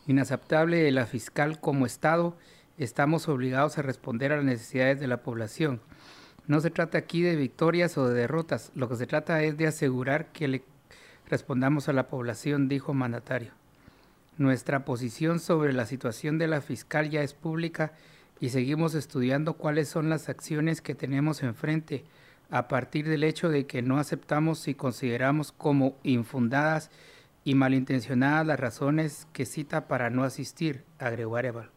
inaceptable de la fiscal como Estado, estamos obligados a responder a las necesidades de la población. No se trata aquí de victorias o de derrotas, lo que se trata es de asegurar que le respondamos a la población, dijo mandatario. Nuestra posición sobre la situación de la fiscal ya es pública y seguimos estudiando cuáles son las acciones que tenemos enfrente a partir del hecho de que no aceptamos y consideramos como infundadas y malintencionadas las razones que cita para no asistir, agregó Arevalo.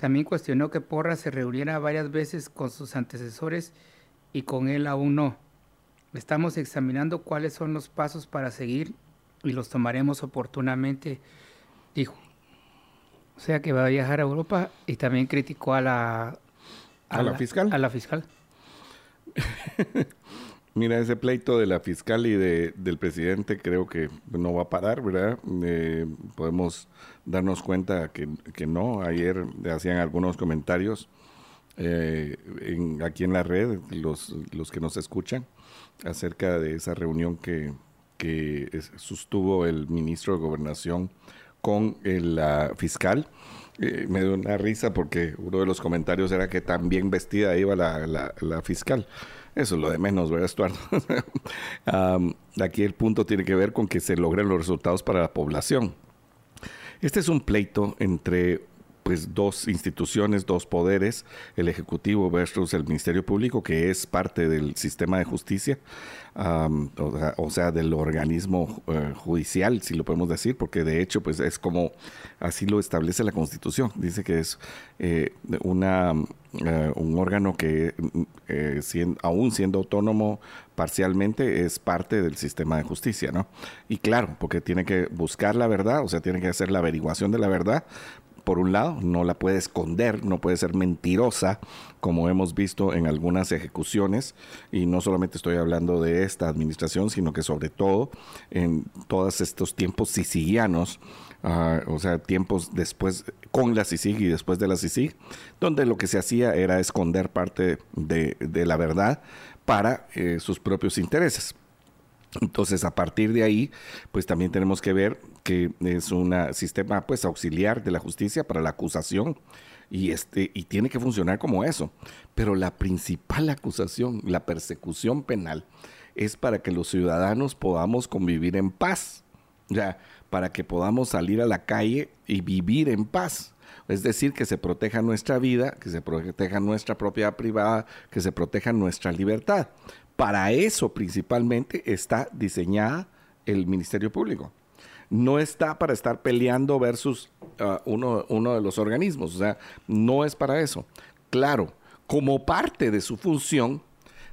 También cuestionó que Porra se reuniera varias veces con sus antecesores y con él aún no. Estamos examinando cuáles son los pasos para seguir y los tomaremos oportunamente, dijo. O sea que va a viajar a Europa y también criticó a la, a, la, fiscal. A la fiscal. Mira, ese pleito de la fiscal y de, del presidente creo que no va a parar, ¿verdad? Eh, podemos darnos cuenta que, que, no. Ayer hacían algunos comentarios eh, aquí en la red, los, los que nos escuchan, acerca de esa reunión que, que sostuvo el ministro de Gobernación con la fiscal. Eh, me dio una risa porque uno de los comentarios era que también vestida iba la, la, fiscal. Eso es lo de menos, ¿verdad, Estuardo? aquí el punto tiene que ver con que se logren los resultados para la población. Este es un pleito entre pues dos instituciones, dos poderes, el Ejecutivo versus el Ministerio Público, que es parte del sistema de justicia, o, sea, del organismo eh, judicial, si lo podemos decir, porque de hecho, pues es como así lo establece la Constitución. Dice que es eh, una eh, un órgano que aún siendo autónomo parcialmente es parte del sistema de justicia, ¿no? Y claro, porque tiene que buscar la verdad, o sea, tiene que hacer la averiguación de la verdad, por un lado, no la puede esconder, no puede ser mentirosa, como hemos visto en algunas ejecuciones, y no solamente estoy hablando de esta administración, sino que sobre todo en todos estos tiempos sicilianos, ah, o sea, tiempos después con la CICIG y después de la CICIG, donde lo que se hacía era esconder parte de, la verdad para eh, sus propios intereses. Entonces, a partir de ahí, pues también tenemos que ver que es un sistema pues auxiliar de la justicia para la acusación y este y tiene que funcionar como eso. Pero la principal acusación, la persecución penal es para que los ciudadanos podamos convivir en paz. Ya, para que podamos salir a la calle y vivir en paz. Es decir, que se proteja nuestra vida, que se proteja nuestra propiedad privada, que se proteja nuestra libertad. Para eso principalmente está diseñada el Ministerio Público. No está para estar peleando versus uh, uno, uno de los organismos, o sea, no es para eso. Claro, como parte de su función,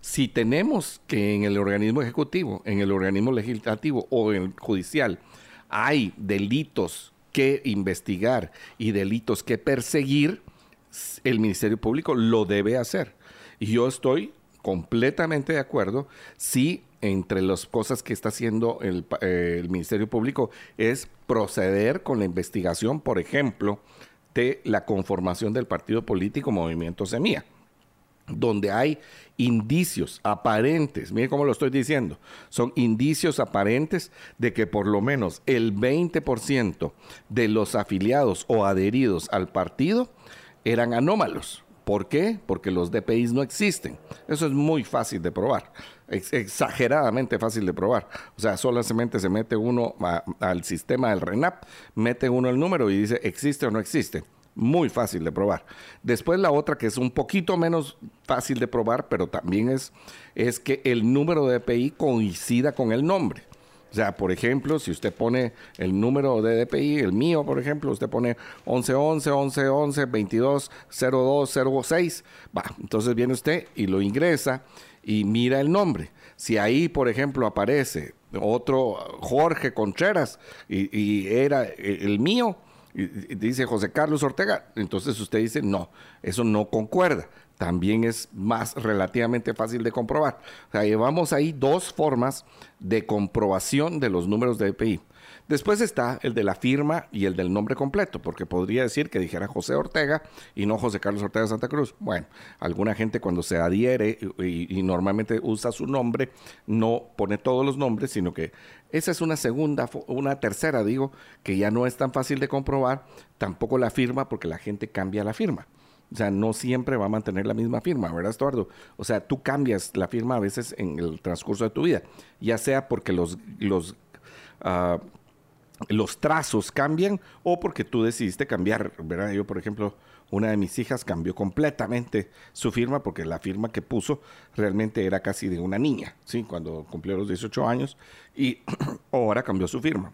si tenemos que en el organismo ejecutivo, en el organismo legislativo o en el judicial hay delitos que investigar y delitos que perseguir, el Ministerio Público lo debe hacer. Y yo estoy completamente de acuerdo si entre las cosas que está haciendo el, eh, el, Ministerio Público es proceder con la investigación, por ejemplo, de la conformación del partido político Movimiento Semilla, donde hay indicios aparentes, mire cómo lo estoy diciendo, son indicios aparentes de que por lo menos el 20% de los afiliados o adheridos al partido eran anómalos. ¿Por qué? Porque los DPIs no existen. Eso es muy fácil de probar. exageradamente fácil de probar. O sea, solamente se mete uno al sistema del RENAP, mete uno el número y dice existe o no existe. Muy fácil de probar. Después la otra que es un poquito menos fácil de probar, pero también es, es que el número de DPI coincida con el nombre. O sea, por ejemplo, si usted pone el número de DPI, el mío, por ejemplo, usted pone 1111, 1111, 220206, va, entonces viene usted y lo ingresa y mira el nombre. Si ahí, por ejemplo, aparece otro Jorge Contreras y, era el mío, y dice José Carlos Ortega, entonces usted dice, no, eso no concuerda también es más relativamente fácil de comprobar. O sea, llevamos ahí dos formas de comprobación de los números de EPI. Después está el de la firma y el del nombre completo, porque podría decir que dijera José Ortega y no José Carlos Ortega Santa Cruz. Bueno, alguna gente cuando se adhiere y, y, normalmente usa su nombre, no pone todos los nombres, sino que esa es una segunda, una tercera, digo, que ya no es tan fácil de comprobar, tampoco la firma, porque la gente cambia la firma. O sea, no siempre va a mantener la misma firma, ¿verdad, Estuardo? O sea, tú cambias la firma a veces en el transcurso de tu vida, ya sea porque los, los, ah, los trazos cambian o porque tú decidiste cambiar, ¿verdad? Yo, por ejemplo, una de mis hijas cambió completamente su firma porque la firma que puso realmente era casi de una niña, ¿sí? Cuando cumplió los 18 años y ahora cambió su firma.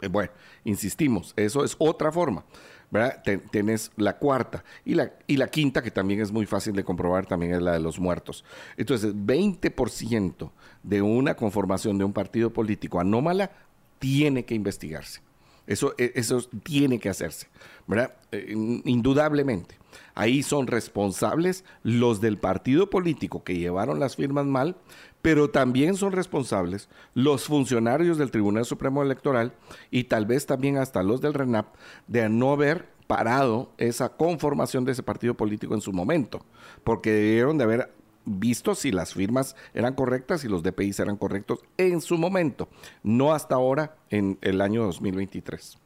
Eh, bueno, insistimos, eso es otra forma. ¿Verdad? Tienes la cuarta y la, y la quinta, que también es muy fácil de comprobar, también es la de los muertos. Entonces, 20% de una conformación de un partido político anómala tiene que investigarse. Eso, e, eso tiene que hacerse, ¿verdad? Eh, indudablemente. Ahí son responsables los del partido político que llevaron las firmas mal, pero también son responsables los funcionarios del Tribunal Supremo Electoral y tal vez también hasta los del RENAP de no haber parado esa conformación de ese partido político en su momento, porque debieron de haber visto si las firmas eran correctas y los DPIs eran correctos en su momento, no hasta ahora en el año 2023.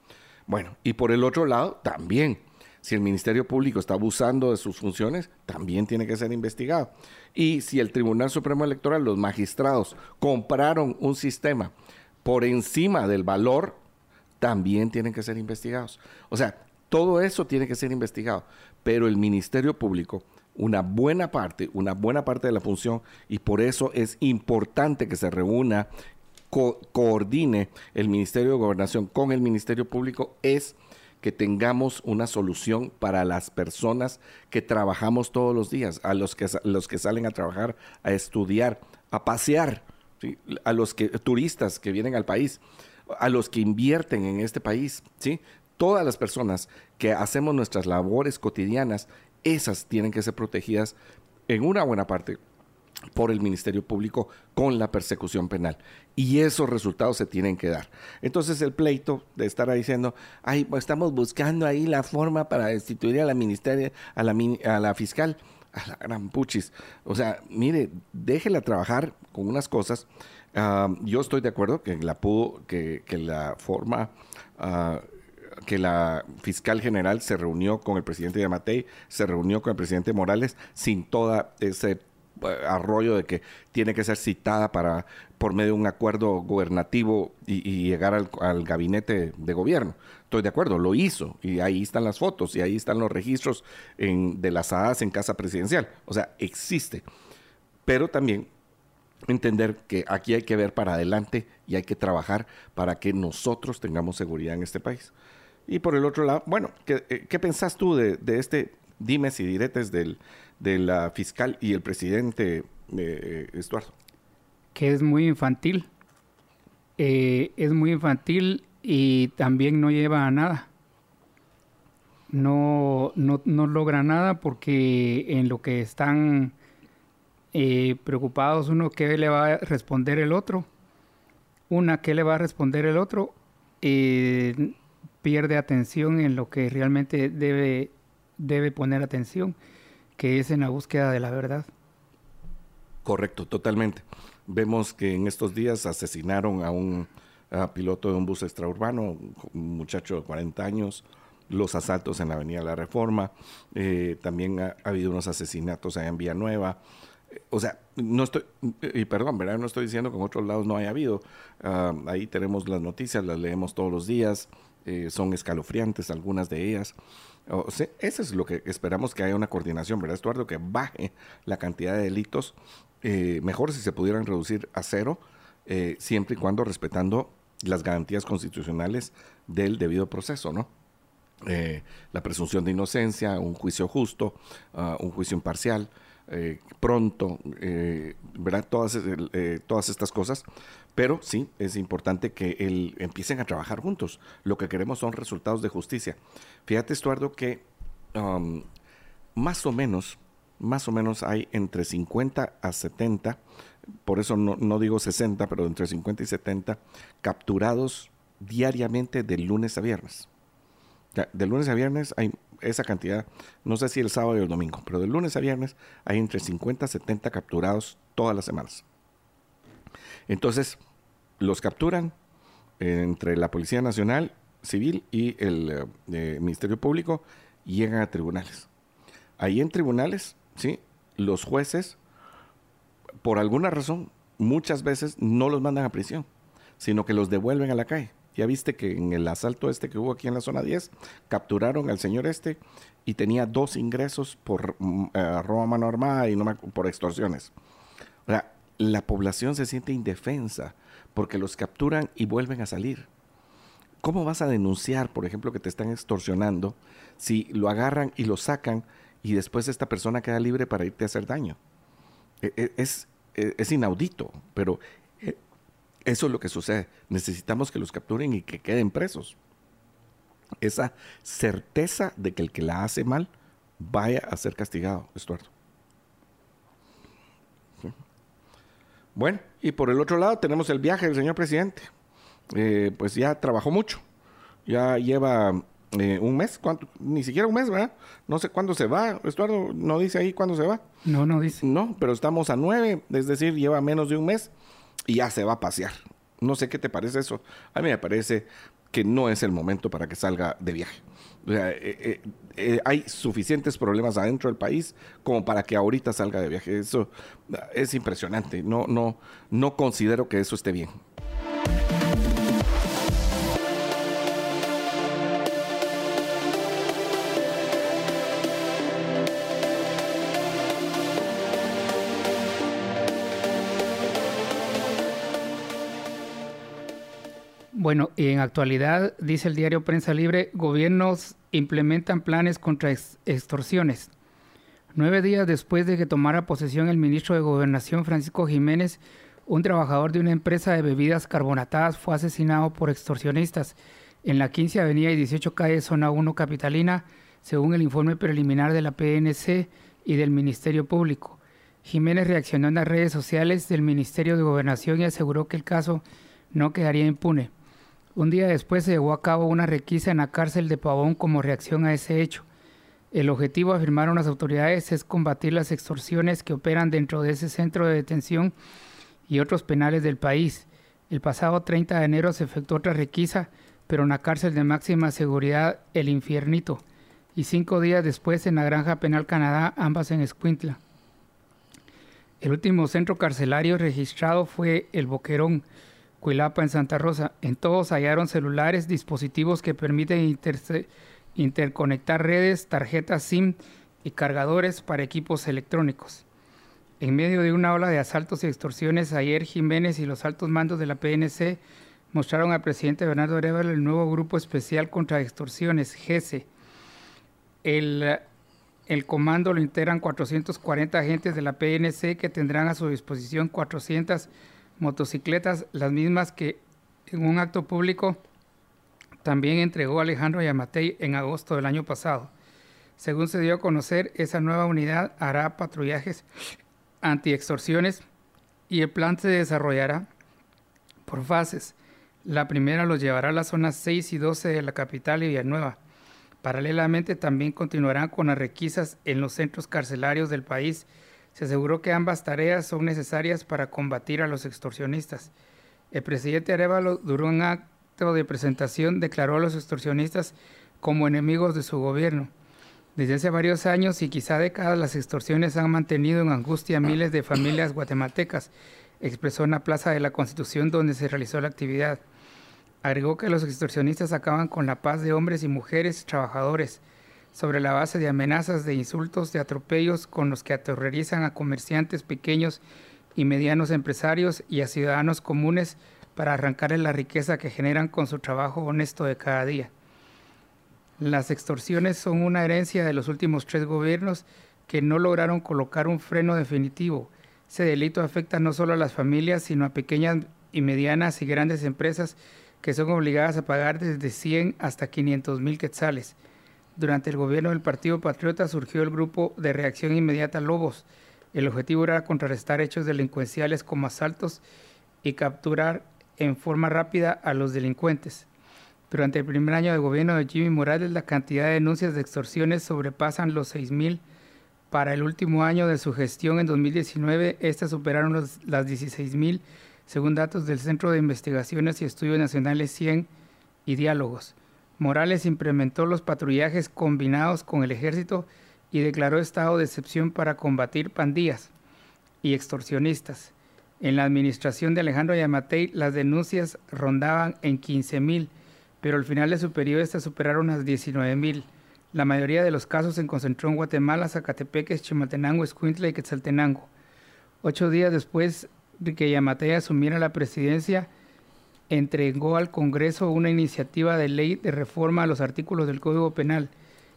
Bueno, y por el otro lado, también si el Ministerio Público está abusando de sus funciones, también tiene que ser investigado. Y si el Tribunal Supremo Electoral, los magistrados, compraron un sistema por encima del valor, también tienen que ser investigados. O sea, todo eso tiene que ser investigado. Pero el Ministerio Público, una buena parte, una buena parte de la función, y por eso es importante que se reúna, coordine el Ministerio de Gobernación con el Ministerio Público, es que tengamos una solución para las personas que trabajamos todos los días, a los que, los que salen a trabajar, a estudiar, a pasear, a los que, turistas que vienen al país, a los que invierten en este país, ¿sí? Todas las personas que hacemos nuestras labores cotidianas, esas tienen que ser protegidas en una buena parte por el Ministerio Público con la persecución penal. Y esos resultados se tienen que dar. Entonces el pleito de estar diciendo, ay, pues estamos buscando ahí la forma para destituir a la ministeria, a la, a la fiscal, a la gran puchis. O sea, mire, déjela trabajar con unas cosas. Ah, yo estoy de acuerdo que la pudo, que, la forma uh, que la fiscal general se reunió con el presidente Yamatei, se reunió con el presidente Morales sin toda ese arroyo de que tiene que ser citada para por medio de un acuerdo gubernativo y, llegar al, gabinete de gobierno. Estoy de acuerdo, lo hizo y ahí están las fotos y ahí están los registros de las hadas en casa presidencial. O sea, existe. Pero también entender que aquí hay que ver para adelante y hay que trabajar para que nosotros tengamos seguridad en este país. Y por el otro lado, bueno, ¿qué, eh, qué pensás tú de, de este dimes y diretes del, de la fiscal y el presidente eh, Estuardo? Que es muy infantil. Eh, es muy infantil y también no lleva a nada. No, no, no logra nada porque en lo que están eh, preocupados uno, ¿qué le va a responder el otro? Una, ¿qué le va a responder el otro? pierde atención en lo que realmente debe, debe poner atención que es en la búsqueda de la verdad. Correcto, totalmente. Vemos que en estos días asesinaron a un piloto de un bus extraurbano, un muchacho de 40 años, los asaltos en la Avenida La Reforma, eh, también ha, habido unos asesinatos allá en Villanueva. o sea, no estoy, y perdón, ¿verdad? No estoy diciendo que en otros lados no haya habido. Ah, ahí tenemos las noticias, las leemos todos los días, eh, son escalofriantes algunas de ellas. O sea, eso es lo que esperamos que haya una coordinación, ¿verdad, Estuardo? Que baje la cantidad de delitos, eh, mejor si se pudieran reducir a cero, eh, siempre y cuando respetando las garantías constitucionales del debido proceso, ¿no? la presunción de inocencia, un juicio justo, ah, un juicio imparcial, eh, pronto, eh, ¿verdad? Todas, eh, todas estas cosas. Pero sí, es importante que el, empiecen a trabajar juntos. Lo que queremos son resultados de justicia. Fíjate, Estuardo, que um, más o menos, más o menos hay entre 50 a 70, por eso no, no digo 60, pero entre 50 y 70 capturados diariamente de lunes a viernes. De lunes a viernes hay esa cantidad, no sé si el sábado y el domingo, pero de lunes a viernes hay entre 50 y 70 capturados todas las semanas. Entonces, los capturan entre la Policía Nacional, Civil y el eh, Ministerio Público y llegan a tribunales. Ahí en tribunales, ¿sí? los jueces, por alguna razón, muchas veces no los mandan a prisión, sino que los devuelven a la calle. Ya viste que en el asalto este que hubo aquí en la zona 10, capturaron al señor este y tenía dos ingresos por mm, eh, robo mano armada y no por extorsiones. O sea, la población se siente indefensa porque los capturan y vuelven a salir. ¿Cómo vas a denunciar, por ejemplo, que te están extorsionando si lo agarran y lo sacan y después esta persona queda libre para irte a hacer daño? E, e, es, e, es inaudito, pero eso es lo que sucede. Necesitamos que los capturen y que queden presos. Esa certeza de que el que la hace mal vaya a ser castigado, Estuardo. Bueno, y por el otro lado tenemos el viaje del señor presidente. Eh, pues ya trabajó mucho. Ya lleva eh, un mes, ni siquiera un mes, ¿verdad? No sé cuándo se va. Estuardo no dice ahí cuándo se va. No, no dice. No, pero estamos a nueve, es decir, lleva menos de un mes y ya se va a pasear. No sé qué te parece eso. A mí me parece que no es el momento para que salga de viaje. O sea, eh, eh, eh, hay suficientes problemas adentro del país como para que ahorita salga de viaje. Eso es impresionante. No, no, no considero que eso esté bien. Bueno, en actualidad, dice el diario Prensa Libre, gobiernos implementan planes contra extorsiones. Nueve días después de que tomara posesión el ministro de Gobernación Francisco Jiménez, un trabajador de una empresa de bebidas carbonatadas fue asesinado por extorsionistas en la 15 Avenida y 18 Calle Zona 1 Capitalina, según el informe preliminar de la PNC y del Ministerio Público. Jiménez reaccionó en las redes sociales del Ministerio de Gobernación y aseguró que el caso no quedaría impune. Un día después se llevó a cabo una requisa en la cárcel de Pavón como reacción a ese hecho. El objetivo, afirmaron las autoridades, es combatir las extorsiones que operan dentro de ese centro de detención y otros penales del país. El pasado 30 de enero se efectuó otra requisa, pero en la cárcel de máxima seguridad El Infiernito, y cinco días después en la Granja Penal Canadá, ambas en Escuintla. El último centro carcelario registrado fue El Boquerón, Cuilapa en Santa Rosa. En todos hallaron celulares, dispositivos que permiten interconectar redes, tarjetas SIM y cargadores para equipos electrónicos. En medio de una ola de asaltos y extorsiones, ayer Jiménez y los altos mandos de la PNC mostraron al presidente Bernardo Arevalo el nuevo Grupo Especial contra Extorsiones, GESE. El, el comando lo integran 440 agentes de la PNC que tendrán a su disposición 400 motocicletas, las mismas que en un acto público también entregó Alejandro Yamatei en agosto del año pasado. Según se dio a conocer, esa nueva unidad hará patrullajes anti-extorsiones y el plan se desarrollará por fases. La primera los llevará a las zonas 6 y 12 de la capital y Villanueva. Paralelamente también continuarán con las requisas en los centros carcelarios del país se aseguró que ambas tareas son necesarias para combatir a los extorsionistas. El presidente Arevalo, durante un acto de presentación, declaró a los extorsionistas como enemigos de su gobierno. Desde hace varios años y quizá décadas las extorsiones han mantenido en angustia a miles de familias guatemaltecas, expresó en la Plaza de la Constitución donde se realizó la actividad. Agregó que los extorsionistas acaban con la paz de hombres y mujeres trabajadores, sobre la base de amenazas, de insultos, de atropellos con los que aterrorizan a comerciantes pequeños y medianos empresarios y a ciudadanos comunes para arrancarles la riqueza que generan con su trabajo honesto de cada día. Las extorsiones son una herencia de los últimos tres gobiernos que no lograron colocar un freno definitivo. Ese delito afecta no solo a las familias, sino a pequeñas y medianas y grandes empresas que son obligadas a pagar desde 100 hasta 500 mil quetzales durante el gobierno del Partido Patriota surgió el grupo de reacción inmediata Lobos. El objetivo era contrarrestar hechos delincuenciales como asaltos y capturar en forma rápida a los delincuentes. Durante el primer año de gobierno de Jimmy Morales, la cantidad de denuncias de extorsiones sobrepasan los 6.000. Para el último año de su gestión, en 2019, estas superaron las 16.000, según datos del Centro de Investigaciones y Estudios Nacionales 100 y Diálogos. Morales implementó los patrullajes combinados con el ejército y declaró estado de excepción para combatir pandillas y extorsionistas. En la administración de Alejandro Yamatei las denuncias rondaban en 15.000, pero al final de su periodo estas superaron las 19.000. La mayoría de los casos se concentró en Guatemala, Zacatepeques, Chimaltenango, Escuintla y Quetzaltenango. Ocho días después de que Yamatei asumiera la presidencia, entregó al Congreso una iniciativa de ley de reforma a los artículos del Código Penal.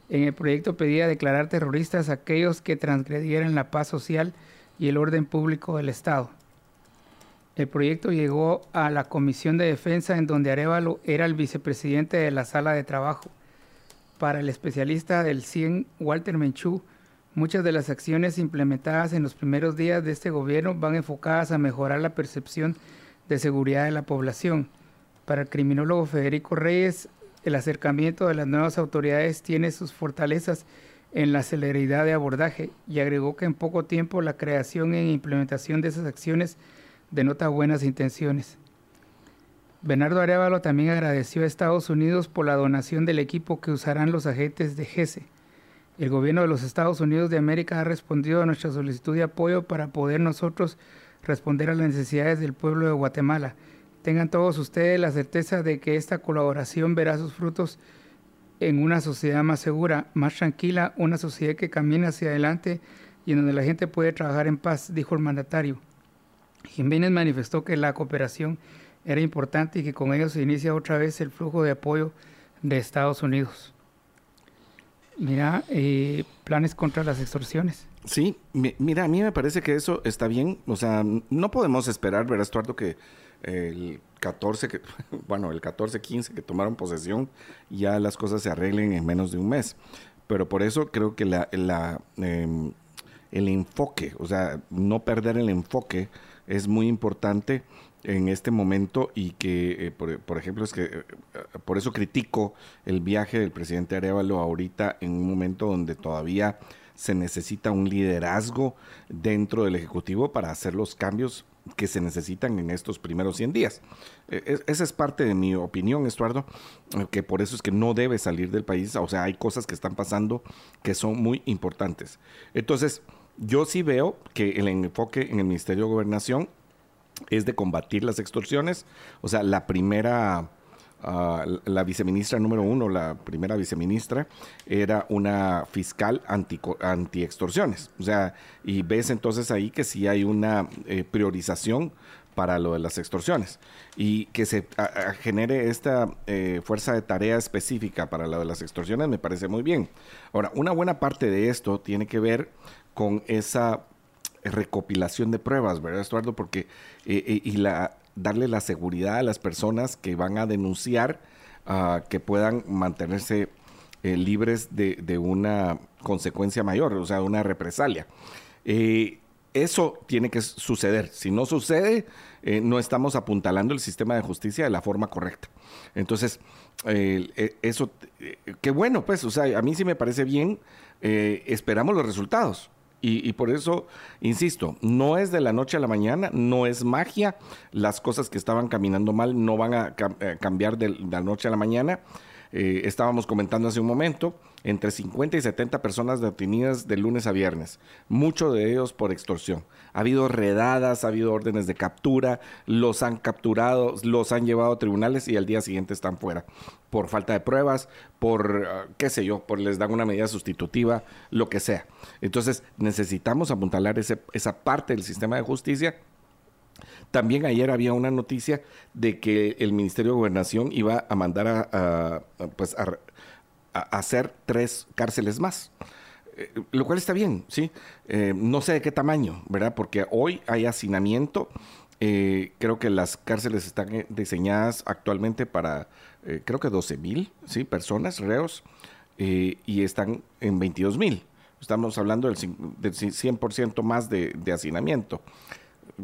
En el proyecto pedía declarar terroristas a aquellos que transgredieran la paz social y el orden público del Estado. El proyecto llegó a la Comisión de Defensa en donde Arevalo era el vicepresidente de la sala de trabajo. Para el especialista del CIEN, Walter Menchú, muchas de las acciones implementadas en los primeros días de este gobierno van enfocadas a mejorar la percepción de seguridad de la población. Para el criminólogo Federico Reyes, el acercamiento de las nuevas autoridades tiene sus fortalezas en la celeridad de abordaje y agregó que en poco tiempo la creación e implementación de esas acciones denota buenas intenciones. Bernardo Arevalo también agradeció a Estados Unidos por la donación del equipo que usarán los agentes de GESE. El gobierno de los Estados Unidos de América ha respondido a nuestra solicitud de apoyo para poder nosotros responder a las necesidades del pueblo de Guatemala. Tengan todos ustedes la certeza de que esta colaboración verá sus frutos en una sociedad más segura, más tranquila, una sociedad que camina hacia adelante y en donde la gente puede trabajar en paz, dijo el mandatario. Jiménez manifestó que la cooperación era importante y que con ello se inicia otra vez el flujo de apoyo de Estados Unidos. Mira, eh, planes contra las extorsiones. Sí, mira, a mí me parece que eso está bien. O sea, no podemos esperar, ¿verdad, Estuardo, que el 14, que, bueno, el 14, 15 que tomaron posesión, ya las cosas se arreglen en menos de un mes. Pero por eso creo que la, la em, el enfoque, o sea, no perder el enfoque es muy importante en este momento y que, eh, por, ejemplo, es que eh, por eso critico el viaje del presidente Arevalo ahorita en un momento donde todavía se necesita un liderazgo dentro del Ejecutivo para hacer los cambios que se necesitan en estos primeros 100 días. E, esa es parte de mi opinión, Estuardo, que por eso es que no debe salir del país. O sea, hay cosas que están pasando que son muy importantes. Entonces, yo sí veo que el enfoque en el Ministerio de Gobernación es de combatir las extorsiones. O sea, la primera la viceministra número uno, la primera viceministra, era una fiscal anti, anti. O sea, y ves entonces ahí que sí hay una eh, priorización para lo de las extorsiones y que se genere esta eh, fuerza de tarea específica para lo de las extorsiones me parece muy bien. Ahora, una buena parte de esto tiene que ver con esa recopilación de pruebas, ¿verdad, Estuardo? Porque eh, y la darle la seguridad a las personas que van a denunciar uh, que puedan mantenerse eh, libres de, una consecuencia mayor, o sea, una represalia. Eh, eso tiene que suceder. Si no sucede, eh, no estamos apuntalando el sistema de justicia de la forma correcta. Entonces, eh, eso, qué bueno, pues, o sea, a mí sí me parece bien. esperamos los resultados. Y, por eso, insisto, no es de la noche a la mañana, no es magia. Las cosas que estaban caminando mal no van a eh, cambiar de, la noche a la mañana. Eh, estábamos comentando hace un momento, entre 50 y 70 personas detenidas de lunes a viernes, muchos de ellos por extorsión. Ha habido redadas, ha habido órdenes de captura, los han capturado, los han llevado a tribunales y al día siguiente están fuera por falta de pruebas, por ah, qué sé yo, por les dan una medida sustitutiva, lo que sea. Entonces necesitamos apuntalar esa parte del sistema de justicia también ayer había una noticia de que el Ministerio de Gobernación iba a mandar a, pues a, hacer tres cárceles más. Eh, lo cual está bien, ¿sí? Eh, no sé de qué tamaño, ¿verdad? Porque hoy hay hacinamiento. Eh, creo que las cárceles están diseñadas actualmente para, creo que 12 mil, ¿sí? Personas, reos, y están en 22 mil. Estamos hablando del, 100% más de, de hacinamiento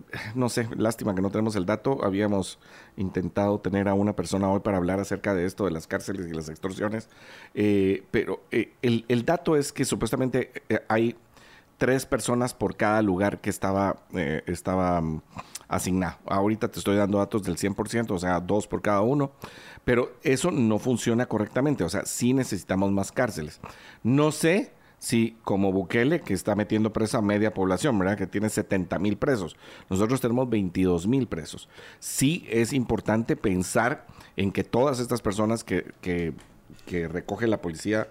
no sé, lástima que no tenemos el dato. Habíamos intentado tener a una persona hoy para hablar acerca de esto, de las cárceles y las extorsiones. Eh, pero eh, el, dato es que supuestamente eh, hay tres personas por cada lugar que estaba, estaba mm, asignado. Ahorita te estoy dando datos del 100%, o sea, dos por cada uno. Pero eso no funciona correctamente. O sea, sí necesitamos más cárceles. No sé Sí, como Bukele, que está metiendo presa a media población, ¿verdad? Que tiene 70 mil presos. Nosotros tenemos 22 mil presos. Sí es importante pensar en que todas estas personas que, que, recoge la policía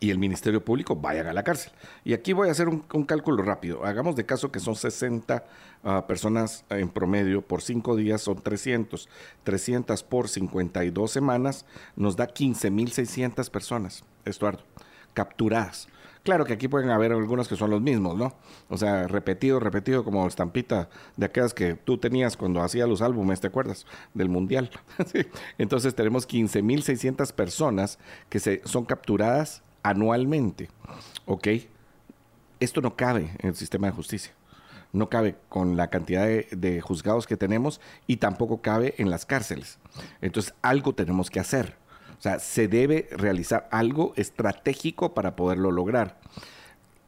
y el Ministerio Público vayan a la cárcel. Y aquí voy a hacer un, cálculo rápido. Hagamos de caso que son 60 ah, personas en promedio, por 5 días son 300. 300 por 52 semanas nos da 15.600 personas, Estuardo capturadas. Claro que aquí pueden haber algunos que son los mismos, ¿no? O sea, repetido, repetido, como estampita de aquellas que tú tenías cuando hacías los álbumes, ¿te acuerdas? Del Mundial. Entonces tenemos 15.600 personas que se, son capturadas anualmente, ¿ok? Esto no cabe en el sistema de justicia. No cabe con la cantidad de, de juzgados que tenemos y tampoco cabe en las cárceles. Entonces, algo tenemos que hacer. O sea, se debe realizar algo estratégico para poderlo lograr.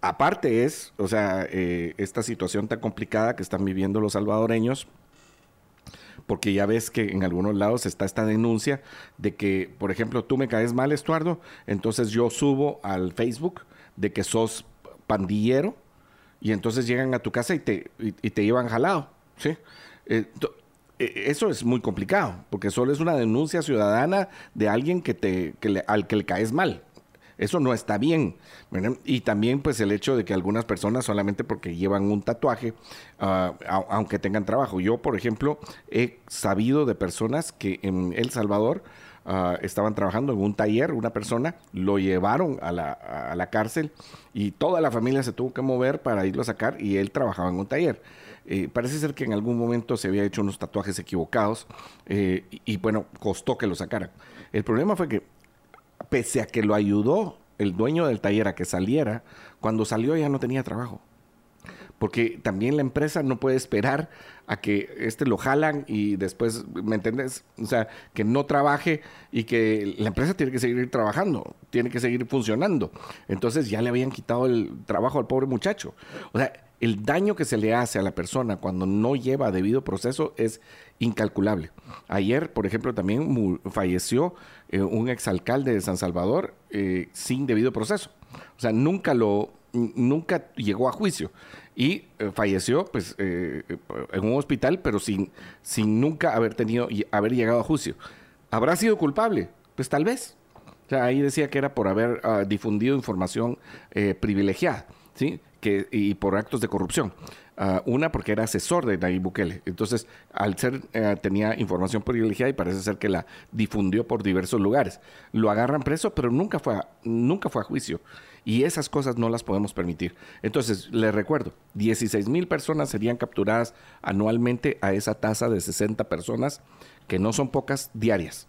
Aparte es, o sea, eh, esta situación tan complicada que están viviendo los salvadoreños, porque ya ves que en algunos lados está esta denuncia de que, por ejemplo, tú me caes mal, Estuardo, entonces yo subo al Facebook de que sos pandillero y entonces llegan a tu casa y te, y, te llevan jalado, ¿sí? Eh, eso es muy complicado, porque solo es una denuncia ciudadana de alguien que te, al que le caes mal. Eso no está bien. Y también pues el hecho de que algunas personas solamente porque llevan un tatuaje, ah, aunque tengan trabajo. Yo, por ejemplo, he sabido de personas que en El Salvador ah, estaban trabajando en un taller, una persona, lo llevaron a la, a la cárcel y toda la familia se tuvo que mover para irlo a sacar y él trabajaba en un taller. Eh, parece ser que en algún momento se había hecho unos tatuajes equivocados eh, y, bueno, costó que lo sacaran. El problema fue que, pese a que lo ayudó el dueño del taller a que saliera, cuando salió ya no tenía trabajo. Porque también la empresa no puede esperar a que este lo jalan y después, ¿me entiendes? O sea, que no trabaje y que la empresa tiene que seguir trabajando, tiene que seguir funcionando. Entonces ya le habían quitado el trabajo al pobre muchacho. O sea, el daño que se le hace a la persona cuando no lleva debido proceso es incalculable. Ayer, por ejemplo, también falleció eh, un exalcalde de San Salvador eh, sin debido proceso. O sea, nunca lo, nunca llegó a juicio y eh, falleció pues en un hospital, pero sin, sin nunca haber tenido haber llegado a juicio. ¿Habrá sido culpable? Pues tal vez. Ahí decía que era por haber ah, difundido información privilegiada. ¿sí? Que, y por actos de corrupción. Ah, una porque era asesor de Nayib Bukele. Entonces, al ser, eh, tenía información privilegiada y parece ser que la difundió por diversos lugares. Lo agarran preso, pero nunca fue a, nunca fue a juicio. Y esas cosas no las podemos permitir. Entonces, les recuerdo, 16 mil personas serían capturadas anualmente a esa tasa de 60 personas, que no son pocas diarias.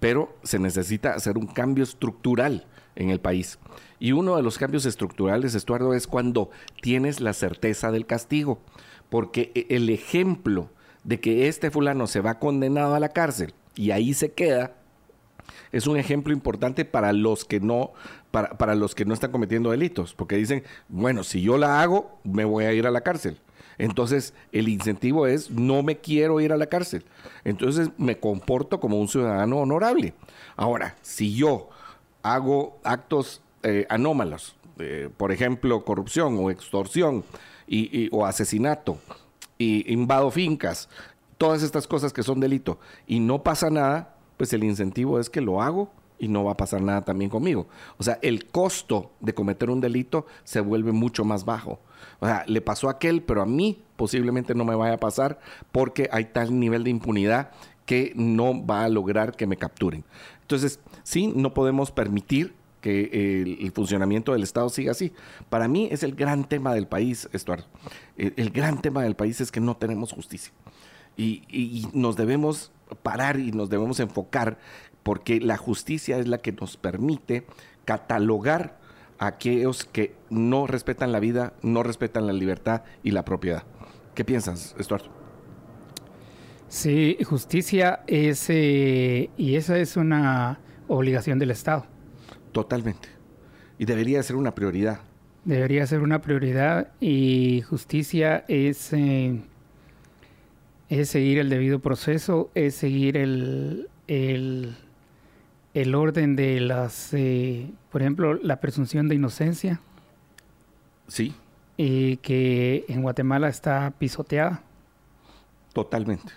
Pero se necesita hacer un cambio estructural en el país. Y uno de los cambios estructurales, Estuardo, es cuando tienes la certeza del castigo. Porque e, el ejemplo de que este fulano se va condenado a la cárcel y ahí se queda, es un ejemplo importante para los que no, para, para los que no están cometiendo delitos. Porque dicen, bueno, si yo la hago, me voy a ir a la cárcel. Entonces, el incentivo es, no me quiero ir a la cárcel. Entonces, me comporto como un ciudadano honorable. Ahora, si yo hago actos eh, anómalos, por ejemplo, corrupción o extorsión y, o asesinato, y invado fincas, todas estas cosas que son delito, y no pasa nada, pues el incentivo es que lo hago y no va a pasar nada también conmigo. O sea, el costo de cometer un delito se vuelve mucho más bajo. O sea, le pasó a aquel, pero a mí posiblemente no me vaya a pasar porque hay tal nivel de impunidad que no va a lograr que me capturen. Entonces, sí, no podemos permitir que el, funcionamiento del Estado siga así. Para mí es el gran tema del país, Estuardo. El, gran tema del país es que no tenemos justicia. y nos debemos parar y nos debemos enfocar porque la justicia es la que nos permite catalogar a aquellos que no respetan la vida, no respetan la libertad y la propiedad. ¿Qué piensas, Estuardo? Sí, justicia es, eh, y esa es una obligación del Estado. Totalmente. Y debería ser una prioridad. Debería ser una prioridad y justicia es, eh, es seguir el debido proceso, es seguir el, el el orden de las, eh, por ejemplo, la presunción de inocencia. Sí. Y que en Guatemala está pisoteada. Totalmente,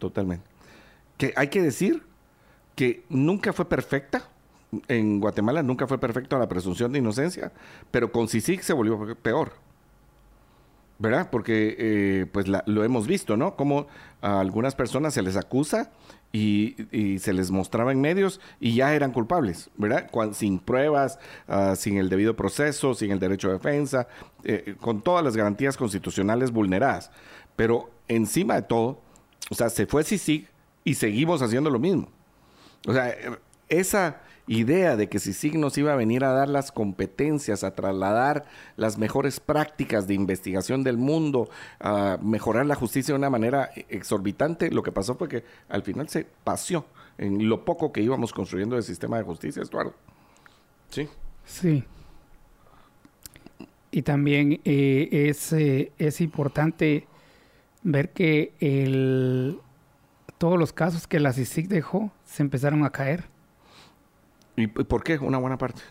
totalmente. Que hay que decir que nunca fue perfecta. En Guatemala nunca fue perfecta la presunción de inocencia, pero con CICIG se volvió peor. ¿Verdad? Porque eh, pues lo hemos visto, ¿no? Como a algunas personas se les acusa y, se les mostraba en medios y ya eran culpables, ¿verdad? sin pruebas, ah, sin el debido proceso, sin el derecho de defensa, eh, con todas las garantías constitucionales vulneradas. Pero encima de todo, o sea, se fue CICIG y seguimos haciendo lo mismo. O sea, esa idea de que si nos iba a venir a dar las competencias, a trasladar las mejores prácticas de investigación del mundo, a mejorar la justicia de una manera exorbitante, lo que pasó fue que al final se paseó en lo poco que íbamos construyendo del sistema de justicia, Eduardo. Sí. Sí. Y también eh, es, eh, es importante ver que el, todos los casos que la CICIC dejó se empezaron a caer. ¿Y por qué? Una buena parte.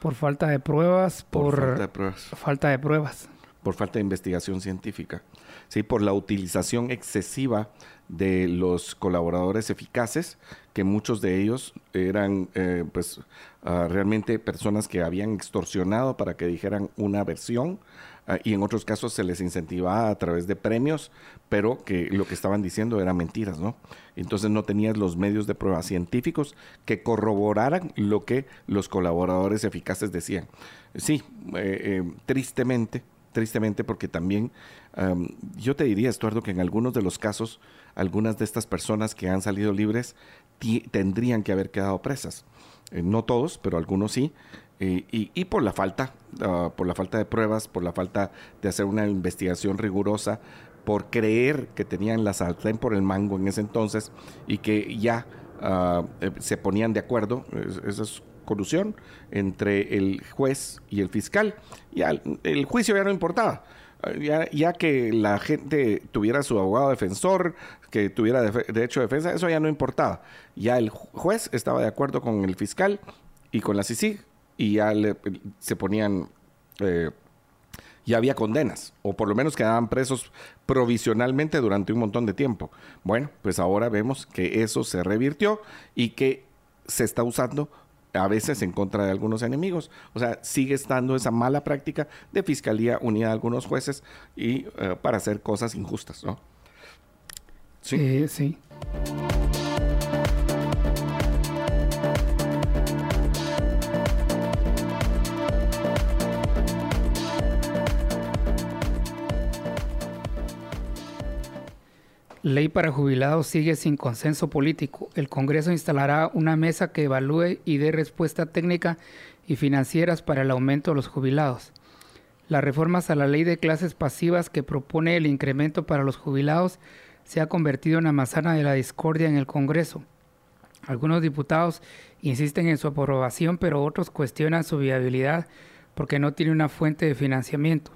Por falta de pruebas, por, falta de pruebas. Falta de pruebas. Por falta de investigación científica. Sí, por la utilización excesiva de los colaboradores eficaces, que muchos de ellos eran eh, pues ah, realmente personas que habían extorsionado para que dijeran una versión y en otros casos se les incentivaba a través de premios, pero que lo que estaban diciendo eran mentiras, ¿no? Entonces no tenías los medios de prueba científicos que corroboraran lo que los colaboradores eficaces decían. Sí, eh, eh, tristemente, tristemente porque también yo te diría, Estuardo, que en algunos de los casos, algunas de estas personas que han salido libres tendrían que haber quedado presas. Eh, no todos, pero algunos sí, y, por la falta, ah, por la falta de pruebas, por la falta de hacer una investigación rigurosa, por creer que tenían la sartén por el mango en ese entonces y que ya eh, se ponían de acuerdo, esa es colusión entre el juez y el fiscal. Ya el juicio ya no importaba. Ya, ya, que la gente tuviera su abogado defensor, que tuviera derecho de defensa, eso ya no importaba. Ya el juez estaba de acuerdo con el fiscal y con la CICIG y ya se ponían, eh, ya había condenas, o por lo menos quedaban presos provisionalmente durante un montón de tiempo. Bueno, pues ahora vemos que eso se revirtió y que se está usando a veces en contra de algunos enemigos. O sea, sigue estando esa mala práctica de fiscalía unida a algunos jueces y eh, para hacer cosas injustas, ¿no? Sí. Eh, sí. Ley para jubilados sigue sin consenso político. El Congreso instalará una mesa que evalúe y dé respuesta técnica y financieras para el aumento de los jubilados. Las reformas a la ley de clases pasivas que propone el incremento para los jubilados se ha convertido en la manzana de la discordia en el Congreso. Algunos diputados insisten en su aprobación, pero otros cuestionan su viabilidad porque no tiene una fuente de financiamiento.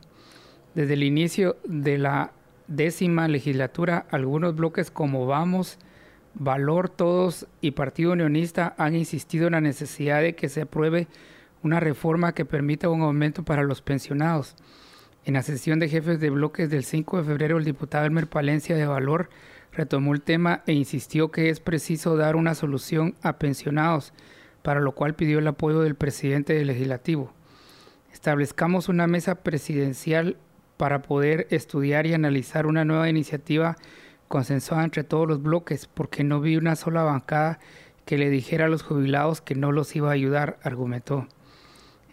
Desde el inicio de la décima legislatura, algunos bloques como Vamos, Valor Todos y Partido Unionista han insistido en la necesidad de que se apruebe una reforma que permita un aumento para los pensionados. En la sesión de jefes de bloques del 5 de febrero, el diputado Elmer Palencia de Valor retomó el tema e insistió que es preciso dar una solución a pensionados, para lo cual pidió el apoyo del presidente del legislativo. Establezcamos una mesa presidencial para poder estudiar y analizar una nueva iniciativa consensuada entre todos los bloques, porque no vi una sola bancada que le dijera a los jubilados que no los iba a ayudar, argumentó.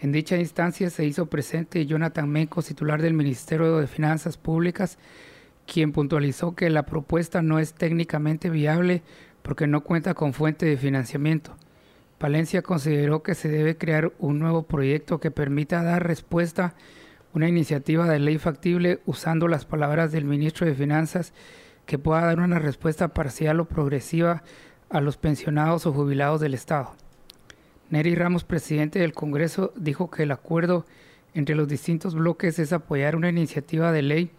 En dicha instancia se hizo presente Jonathan Menco, titular del Ministerio de Finanzas Públicas, quien puntualizó que la propuesta no es técnicamente viable porque no cuenta con fuente de financiamiento. Palencia consideró que se debe crear un nuevo proyecto que permita dar respuesta una iniciativa de ley factible usando las palabras del ministro de Finanzas que pueda dar una respuesta parcial o progresiva a los pensionados o jubilados del Estado. Neri Ramos, presidente del Congreso, dijo que el acuerdo entre los distintos bloques es apoyar una iniciativa de ley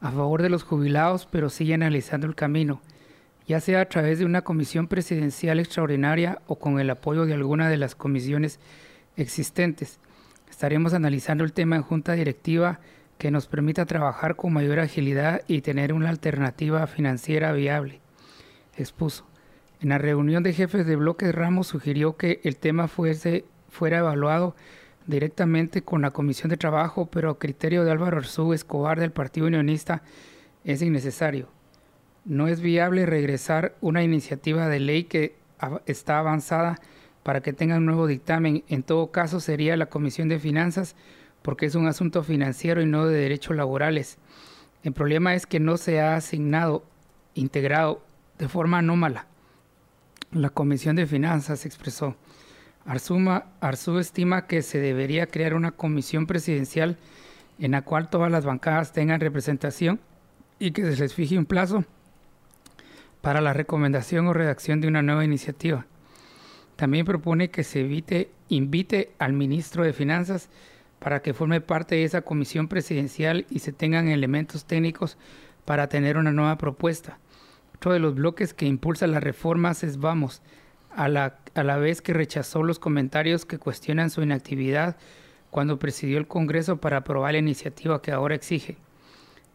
a favor de los jubilados, pero sigue analizando el camino, ya sea a través de una comisión presidencial extraordinaria o con el apoyo de alguna de las comisiones existentes. Estaremos analizando el tema en junta directiva que nos permita trabajar con mayor agilidad y tener una alternativa financiera viable, expuso. En la reunión de jefes de bloques, Ramos sugirió que el tema fuese, fuera evaluado directamente con la Comisión de Trabajo, pero a criterio de Álvaro Arzú Escobar del Partido Unionista es innecesario. No es viable regresar una iniciativa de ley que está avanzada para que tenga un nuevo dictamen. En todo caso sería la Comisión de Finanzas porque es un asunto financiero y no de derechos laborales. El problema es que no se ha asignado, integrado de forma anómala. La Comisión de Finanzas expresó. Arzuma, Arzú estima que se debería crear una comisión presidencial en la cual todas las bancadas tengan representación y que se les fije un plazo para la recomendación o redacción de una nueva iniciativa. También propone que se evite, invite al ministro de Finanzas para que forme parte de esa comisión presidencial y se tengan elementos técnicos para tener una nueva propuesta. Otro de los bloques que impulsa las reformas es Vamos, a la, a la vez que rechazó los comentarios que cuestionan su inactividad cuando presidió el Congreso para aprobar la iniciativa que ahora exige.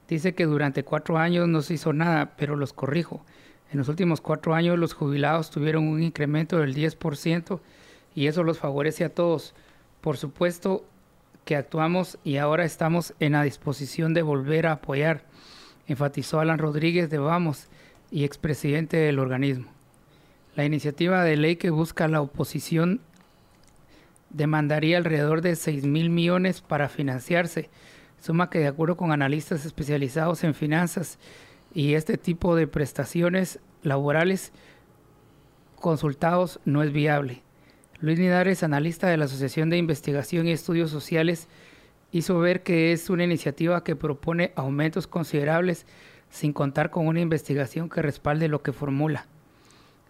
Dice que durante cuatro años no se hizo nada, pero los corrijo. En los últimos cuatro años los jubilados tuvieron un incremento del 10% y eso los favorece a todos. Por supuesto que actuamos y ahora estamos en la disposición de volver a apoyar, enfatizó Alan Rodríguez de Vamos y expresidente del organismo. La iniciativa de ley que busca la oposición demandaría alrededor de 6 mil millones para financiarse, suma que de acuerdo con analistas especializados en finanzas y este tipo de prestaciones laborales consultados no es viable. Luis Nidares, analista de la Asociación de Investigación y Estudios Sociales, hizo ver que es una iniciativa que propone aumentos considerables sin contar con una investigación que respalde lo que formula.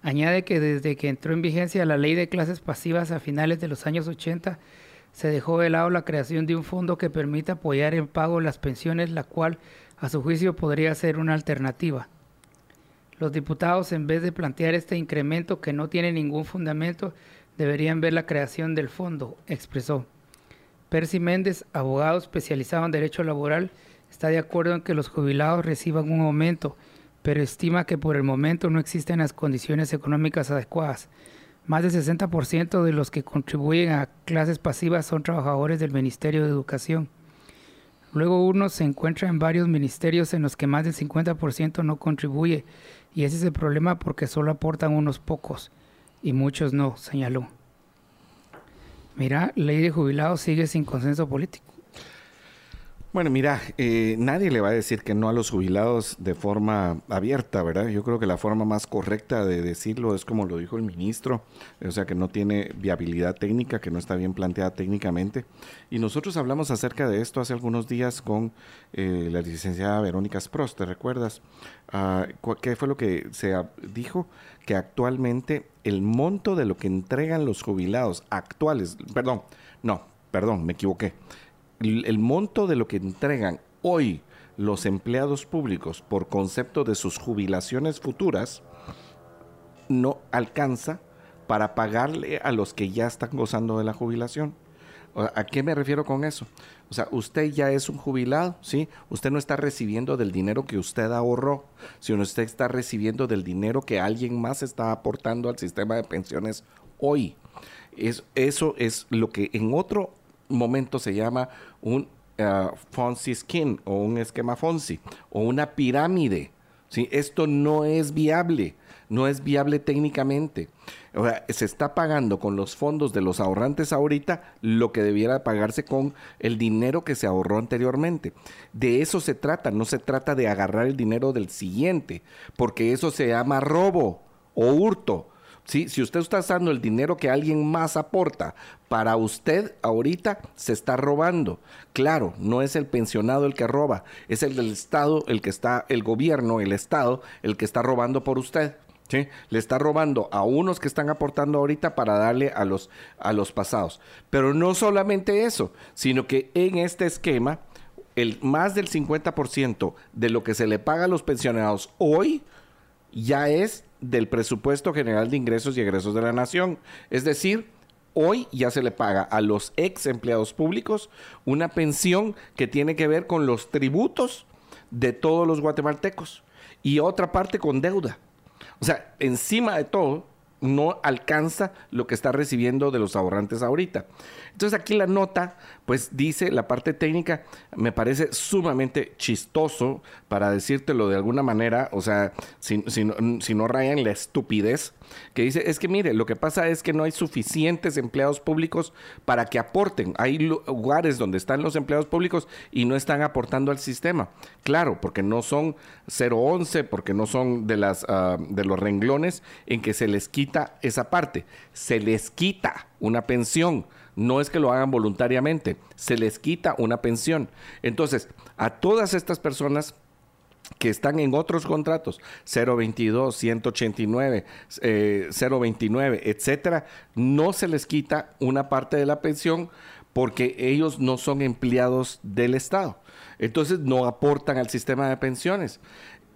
Añade que desde que entró en vigencia la ley de clases pasivas a finales de los años 80, se dejó de lado la creación de un fondo que permita apoyar en pago las pensiones, la cual a su juicio podría ser una alternativa. Los diputados, en vez de plantear este incremento que no tiene ningún fundamento, deberían ver la creación del fondo, expresó. Percy Méndez, abogado especializado en derecho laboral, está de acuerdo en que los jubilados reciban un aumento, pero estima que por el momento no existen las condiciones económicas adecuadas. Más del 60% de los que contribuyen a clases pasivas son trabajadores del Ministerio de Educación. Luego uno se encuentra en varios ministerios en los que más del 50% no contribuye y ese es el problema porque solo aportan unos pocos y muchos no, señaló. Mira, ley de jubilados sigue sin consenso político. Bueno, mira, eh, nadie le va a decir que no a los jubilados de forma abierta, ¿verdad? Yo creo que la forma más correcta de decirlo es como lo dijo el ministro, o sea, que no tiene viabilidad técnica, que no está bien planteada técnicamente. Y nosotros hablamos acerca de esto hace algunos días con eh, la licenciada Verónica Sprost, ¿te recuerdas? Ah, ¿Qué fue lo que se dijo? Que actualmente el monto de lo que entregan los jubilados actuales, perdón, no, perdón, me equivoqué el, monto de lo que entregan hoy los empleados públicos, por concepto de sus jubilaciones futuras, no alcanza para pagarle a los que ya están gozando de la jubilación. ¿A qué me refiero con eso? O sea, usted ya es un jubilado, ¿sí? Usted no está recibiendo del dinero que usted ahorró, sino usted está recibiendo del dinero que alguien más está aportando al sistema de pensiones hoy. Es, eso es lo que en otro momento se llama un uh, Skin o un esquema Fonzi o una pirámide. ¿sí? Esto no es viable, no es viable técnicamente. O sea, se está pagando con los fondos de los ahorrantes ahorita lo que debiera pagarse con el dinero que se ahorró anteriormente. De eso se trata, no se trata de agarrar el dinero del siguiente, porque eso se llama robo o hurto. Si usted está usando el dinero que alguien más aporta para usted ahorita, se está robando. Claro, no es el pensionado el que roba, es el del Estado, el que está, el gobierno, el Estado, el que está robando por usted. ¿Sí? Le está robando a unos que están aportando ahorita para darle a los, a los pasados. Pero no solamente eso, sino que en este esquema, el más del 50% de lo que se le paga a los pensionados hoy ya es del presupuesto general de ingresos y egresos de la nación. Es decir, hoy ya se le paga a los ex empleados públicos una pensión que tiene que ver con los tributos de todos los guatemaltecos y otra parte con deuda. O sea, encima de todo, no alcanza lo que está recibiendo de los ahorrantes ahorita. Entonces aquí la nota, pues dice la parte técnica, me parece sumamente chistoso para decírtelo de alguna manera, o sea, si, si, si no rayan la estupidez, que dice, es que mire, lo que pasa es que no hay suficientes empleados públicos para que aporten. Hay lugares donde están los empleados públicos y no están aportando al sistema. Claro, porque no son 011, porque no son de, las, uh, de los renglones en que se les quita esa parte. Se les quita una pensión no es que lo hagan voluntariamente, se les quita una pensión. Entonces, a todas estas personas que están en otros contratos, 022, 189, eh, 029, etcétera, no se les quita una parte de la pensión porque ellos no son empleados del Estado. Entonces no aportan al sistema de pensiones.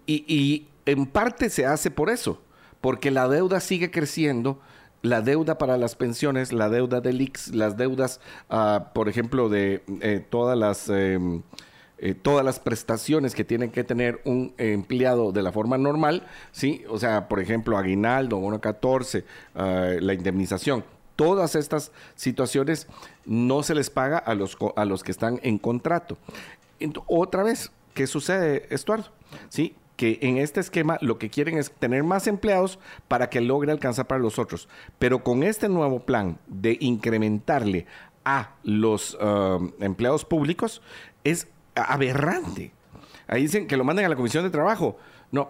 Y en parte se hace por eso, porque la deuda sigue creciendo la deuda para las pensiones, la deuda del IX, las deudas, uh, por ejemplo, de eh, todas las... Eh, eh, todas las prestaciones que tiene que tener un empleado de la forma normal, ¿sí? O sea, por ejemplo, aguinaldo, bono 14, uh, la indemnización. Todas estas situaciones no se les paga a los, a los que están en contrato. otra vez, ¿qué sucede, Estuardo? ¿Sí? Que en este esquema lo que quieren es tener más empleados para que logre alcanzar para los otros. Pero con este nuevo plan de incrementarle a los um, empleados públicos es aberrante. Ahí dicen que lo manden a la Comisión de Trabajo. No,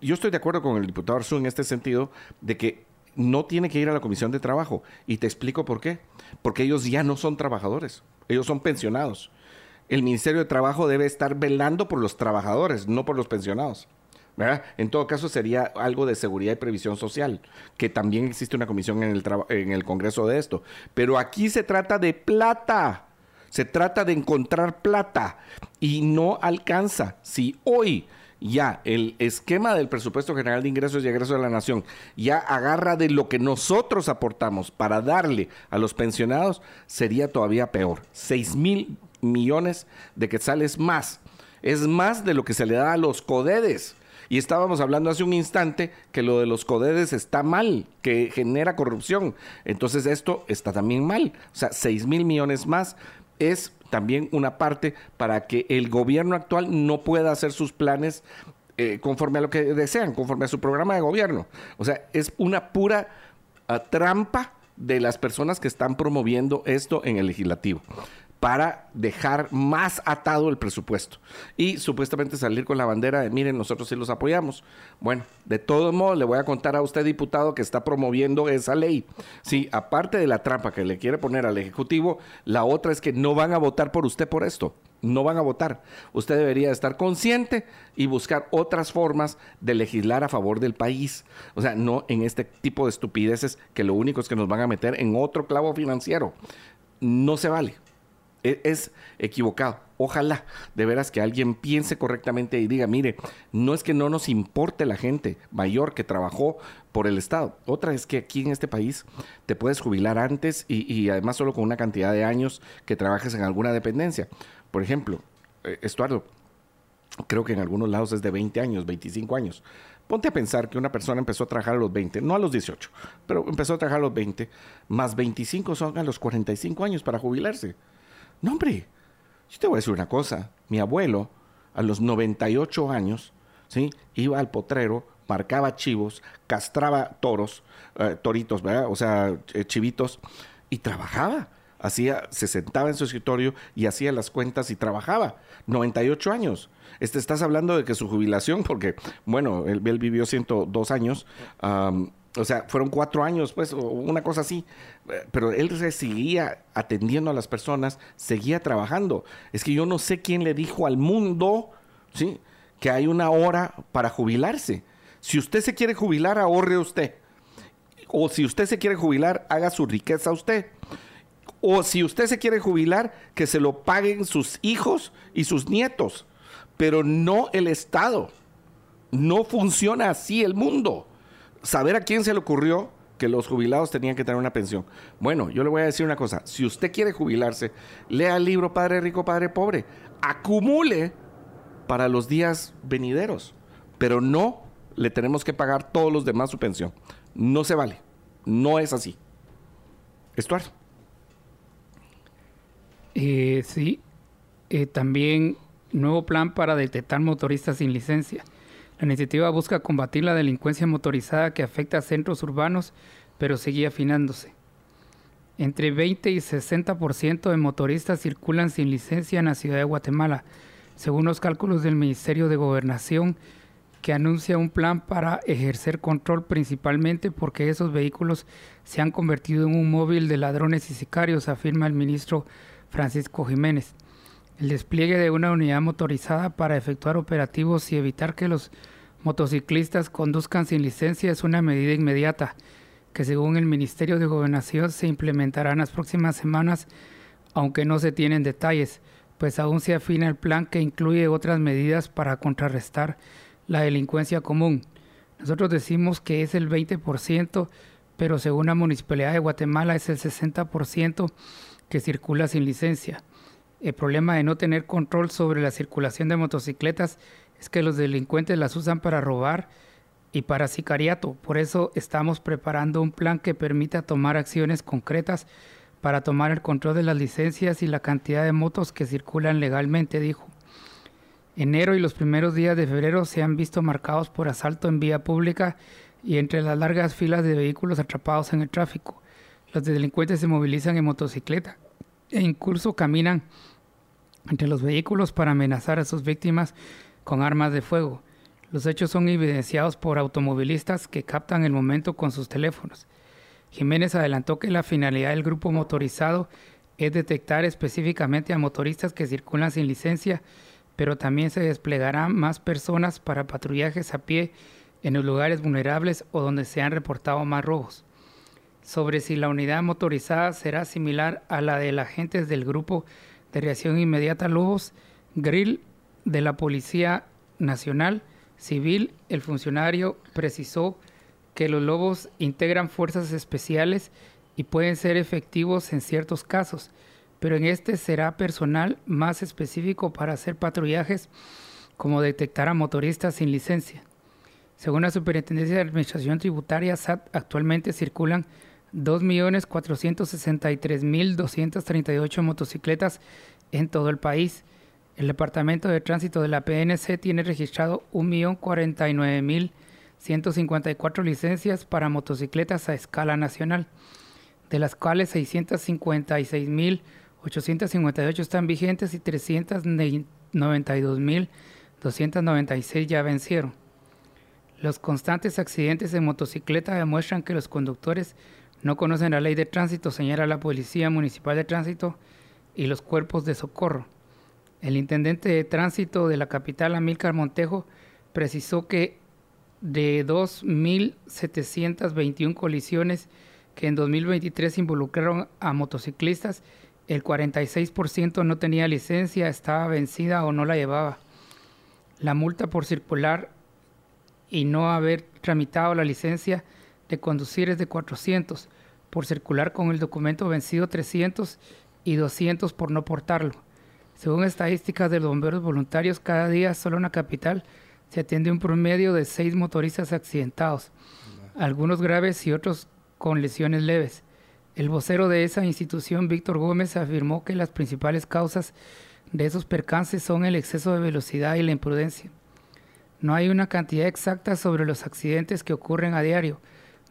yo estoy de acuerdo con el diputado Arzú en este sentido de que no tiene que ir a la Comisión de Trabajo. Y te explico por qué. Porque ellos ya no son trabajadores, ellos son pensionados el Ministerio de Trabajo debe estar velando por los trabajadores, no por los pensionados. En todo caso sería algo de seguridad y previsión social, que también existe una comisión en el Congreso de esto. Pero aquí se trata de plata, se trata de encontrar plata y no alcanza. Si hoy ya el esquema del presupuesto general de ingresos y egresos de la nación ya agarra de lo que nosotros aportamos para darle a los pensionados, sería todavía peor. Seis mil millones de quetzales más. Es más de lo que se le da a los codedes. Y estábamos hablando hace un instante que lo de los codedes está mal, que genera corrupción. Entonces esto está también mal. O sea, 6 mil millones más es también una parte para que el gobierno actual no pueda hacer sus planes eh, conforme a lo que desean, conforme a su programa de gobierno. O sea, es una pura uh, trampa de las personas que están promoviendo esto en el legislativo para dejar más atado el presupuesto y supuestamente salir con la bandera de miren, nosotros sí los apoyamos. Bueno, de todos modos le voy a contar a usted, diputado, que está promoviendo esa ley. Sí, aparte de la trampa que le quiere poner al Ejecutivo, la otra es que no van a votar por usted por esto. No van a votar. Usted debería estar consciente y buscar otras formas de legislar a favor del país. O sea, no en este tipo de estupideces que lo único es que nos van a meter en otro clavo financiero. No se vale es, equivocado. Ojalá de veras que alguien piense correctamente y diga, mire, no es que no nos importe la gente mayor que trabajó por el Estado. Otra es que aquí en este país te puedes jubilar antes y, y además solo con una cantidad de años que trabajes en alguna dependencia. Por ejemplo, eh, Estuardo, creo que en algunos lados es de 20 años, 25 años. Ponte a pensar que una persona empezó a trabajar a los 20, no a los 18, pero empezó a trabajar a los 20, más 25 son a los 45 años para jubilarse. No, hombre, yo te voy a decir una cosa. Mi abuelo, a los 98 años, ¿sí? iba al potrero, marcaba chivos, castraba toros, eh, toritos, ¿verdad? O sea, eh, chivitos, y trabajaba. Hacía, se sentaba en su escritorio y hacía las cuentas y trabajaba. 98 años. Este, estás hablando de que su jubilación, porque, bueno, él, vivió 102 años, o sea, fueron cuatro años, pues, o una cosa así. Pero él se seguía atendiendo a las personas, seguía trabajando. Es que yo no sé quién le dijo al mundo, ¿sí? Que hay una hora para jubilarse. Si usted se quiere jubilar, ahorre usted. O si usted se quiere jubilar, haga su riqueza usted. O si usted se quiere jubilar, que se lo paguen sus hijos y sus nietos pero no el Estado. No funciona así el mundo. Saber a quién se le ocurrió que los jubilados tenían que tener una pensión. Bueno, yo le voy a decir una cosa. Si usted quiere jubilarse, lea el libro Padre Rico, Padre Pobre. Acumule para los días venideros. Pero no le tenemos que pagar todos los demás su pensión. No se vale. No es así. Estuardo. Eh, sí. Eh, también nuevo plan para detectar motoristas sin licencia. La iniciativa busca combatir la delincuencia motorizada que afecta a centros urbanos, pero sigue afinándose. Entre 20 y 60% de motoristas circulan sin licencia en la ciudad de Guatemala, según los cálculos del Ministerio de Gobernación, que anuncia un plan para ejercer control principalmente porque esos vehículos se han convertido en un móvil de ladrones y sicarios, afirma el ministro Francisco Jiménez. El despliegue de una unidad motorizada para efectuar operativos y evitar que los motociclistas conduzcan sin licencia es una medida inmediata que según el Ministerio de Gobernación se implementará en las próximas semanas, aunque no se tienen detalles, pues aún se afina el plan que incluye otras medidas para contrarrestar la delincuencia común. Nosotros decimos que es el 20%, pero según la Municipalidad de Guatemala es el 60% que circula sin licencia. El problema de no tener control sobre la circulación de motocicletas es que los delincuentes las usan para robar y para sicariato. Por eso estamos preparando un plan que permita tomar acciones concretas para tomar el control de las licencias y la cantidad de motos que circulan legalmente, dijo. Enero y los primeros días de febrero se han visto marcados por asalto en vía pública y entre las largas filas de vehículos atrapados en el tráfico. Los delincuentes se movilizan en motocicleta e incluso caminan entre los vehículos para amenazar a sus víctimas con armas de fuego. Los hechos son evidenciados por automovilistas que captan el momento con sus teléfonos. Jiménez adelantó que la finalidad del grupo motorizado es detectar específicamente a motoristas que circulan sin licencia, pero también se desplegarán más personas para patrullajes a pie en los lugares vulnerables o donde se han reportado más robos sobre si la unidad motorizada será similar a la de agentes del Grupo de Reacción Inmediata Lobos, Grill de la Policía Nacional Civil, el funcionario precisó que los lobos integran fuerzas especiales y pueden ser efectivos en ciertos casos, pero en este será personal más específico para hacer patrullajes como detectar a motoristas sin licencia. Según la Superintendencia de Administración Tributaria, SAT, actualmente circulan 2.463.238 motocicletas en todo el país. El Departamento de Tránsito de la PNC tiene registrado 1.049.154 licencias para motocicletas a escala nacional, de las cuales 656.858 están vigentes y 392.296 ya vencieron. Los constantes accidentes de motocicleta demuestran que los conductores no conocen la ley de tránsito, señala la Policía Municipal de Tránsito y los cuerpos de socorro. El intendente de tránsito de la capital, Amílcar Montejo, precisó que de 2.721 colisiones que en 2023 involucraron a motociclistas, el 46% no tenía licencia, estaba vencida o no la llevaba. La multa por circular y no haber tramitado la licencia de conducir es de 400, por circular con el documento vencido 300 y 200 por no portarlo. Según estadísticas de los bomberos voluntarios, cada día solo en la capital se atiende un promedio de seis motoristas accidentados, algunos graves y otros con lesiones leves. El vocero de esa institución, Víctor Gómez, afirmó que las principales causas de esos percances son el exceso de velocidad y la imprudencia. No hay una cantidad exacta sobre los accidentes que ocurren a diario.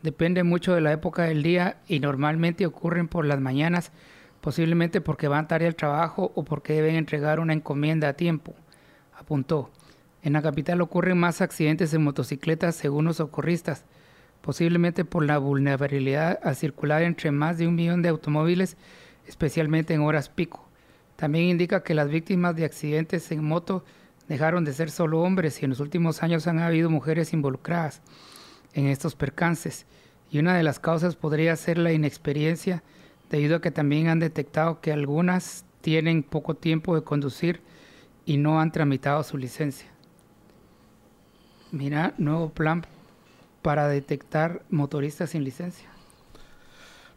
Depende mucho de la época del día y normalmente ocurren por las mañanas, posiblemente porque van tarde al trabajo o porque deben entregar una encomienda a tiempo, apuntó. En la capital ocurren más accidentes en motocicletas según los socorristas, posiblemente por la vulnerabilidad a circular entre más de un millón de automóviles, especialmente en horas pico. También indica que las víctimas de accidentes en moto dejaron de ser solo hombres y en los últimos años han habido mujeres involucradas en estos percances. Y una de las causas podría ser la inexperiencia, debido a que también han detectado que algunas tienen poco tiempo de conducir y no han tramitado su licencia. Mira, nuevo plan para detectar motoristas sin licencia.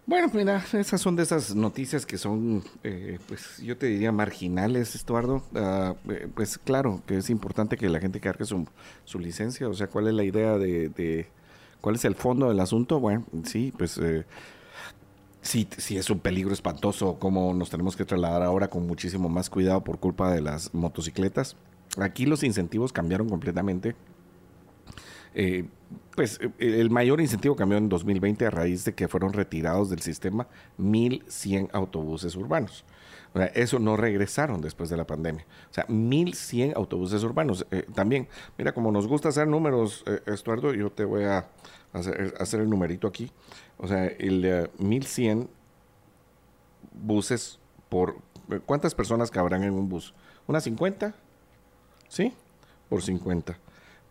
Bueno, mira, esas son de esas noticias que son, eh, pues yo te diría marginales, Estuardo. Ah, eh, pues claro que es importante que la gente cargue su, su licencia. O sea, ¿cuál es la idea de, cuál es el fondo del asunto? Bueno, sí, pues eh, sí, sí es un peligro espantoso como nos tenemos que trasladar ahora con muchísimo más cuidado por culpa de las motocicletas. Aquí los incentivos cambiaron completamente. Eh, pues eh, el mayor incentivo cambió en 2020 a raíz de que fueron retirados del sistema 1.100 autobuses urbanos. O sea, eso no regresaron después de la pandemia. O sea, 1.100 autobuses urbanos. Eh, también, mira, como nos gusta hacer números, Estuardo, yo te voy a hacer, el numerito aquí. O sea, el 1.100 buses por... ¿Cuántas personas cabrán en un bus? ¿Unas 50? ¿Sí? Por 50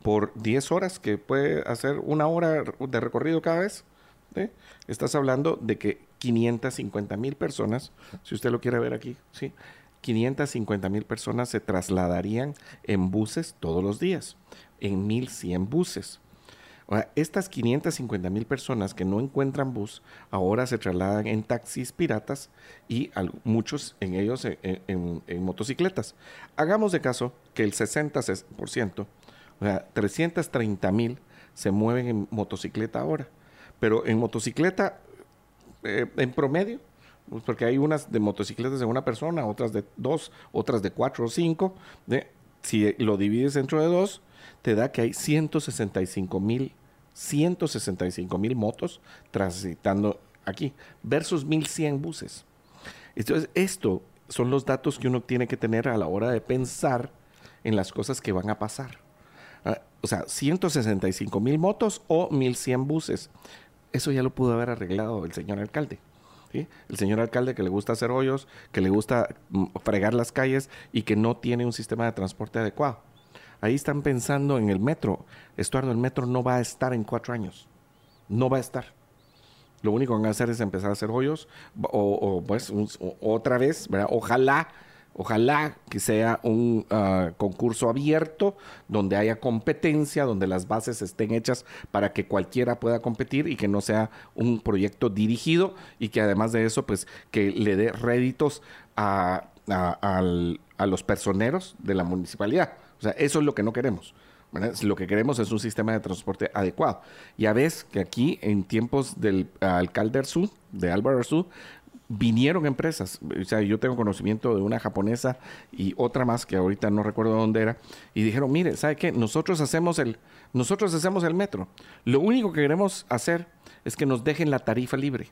por 10 horas, que puede hacer una hora de recorrido cada vez. Estás hablando de que 550 mil personas, si usted lo quiere ver aquí, ¿sí? 550 mil personas se trasladarían en buses todos los días, en 1100 buses. estas 550 mil personas que no encuentran bus ahora se trasladan en taxis piratas y muchos en ellos en, en motocicletas. Hagamos de caso que el 60% o sea, 330 mil se mueven en motocicleta ahora. Pero en motocicleta, eh, en promedio, pues porque hay unas de motocicletas de una persona, otras de dos, otras de cuatro o cinco. si lo divides entre de dos, te da que hay 165 mil 165 mil motos transitando aquí versus 1100 buses. Entonces, esto son los datos que uno tiene que tener a la hora de pensar en las cosas que van a pasar. Ah, o sea, 165 mil motos o 1100 buses. Eso ya lo pudo haber arreglado el señor alcalde. El señor alcalde que le gusta hacer hoyos, que le gusta mm, fregar las calles y que no tiene un sistema de transporte adecuado. Ahí están pensando en el metro. Estuardo, el metro no va a estar en cuatro años. No va a estar. Lo único que van a hacer es empezar a hacer hoyos o, pues otra vez. Ojalá Ojalá que sea un ah, concurso abierto, donde haya competencia, donde las bases estén hechas para que cualquiera pueda competir y que no sea un proyecto dirigido y que además de eso, pues que le dé réditos a, los personeros de la municipalidad. O sea, eso es lo que no queremos. Lo que queremos es un sistema de transporte adecuado. Ya ves que aquí, en tiempos del alcalde Arzú, de Álvaro Arzú, vinieron empresas. O sea, yo tengo conocimiento de una japonesa y otra más que ahorita no recuerdo dónde era. Y dijeron, mire, ¿sabe qué? Nosotros hacemos el, nosotros hacemos el metro. Lo único que queremos hacer es que nos dejen la tarifa libre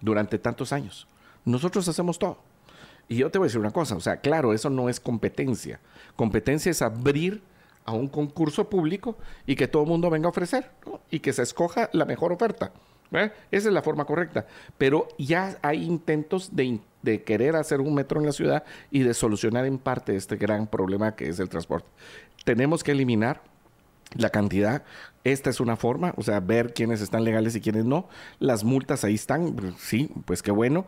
durante tantos años. Nosotros hacemos todo. Y yo te voy a decir una cosa, o sea, claro, eso no es competencia. Competencia es abrir a un concurso público y que todo el mundo venga a ofrecer y que se escoja la mejor oferta. ¿Eh? Esa es la forma correcta. Pero ya hay intentos de, querer hacer un metro en la ciudad y de solucionar en parte este gran problema que es el transporte. Tenemos que eliminar la cantidad. Esta es una forma, o sea, ver quiénes están legales y quiénes no. Las multas ahí están, sí, pues qué bueno.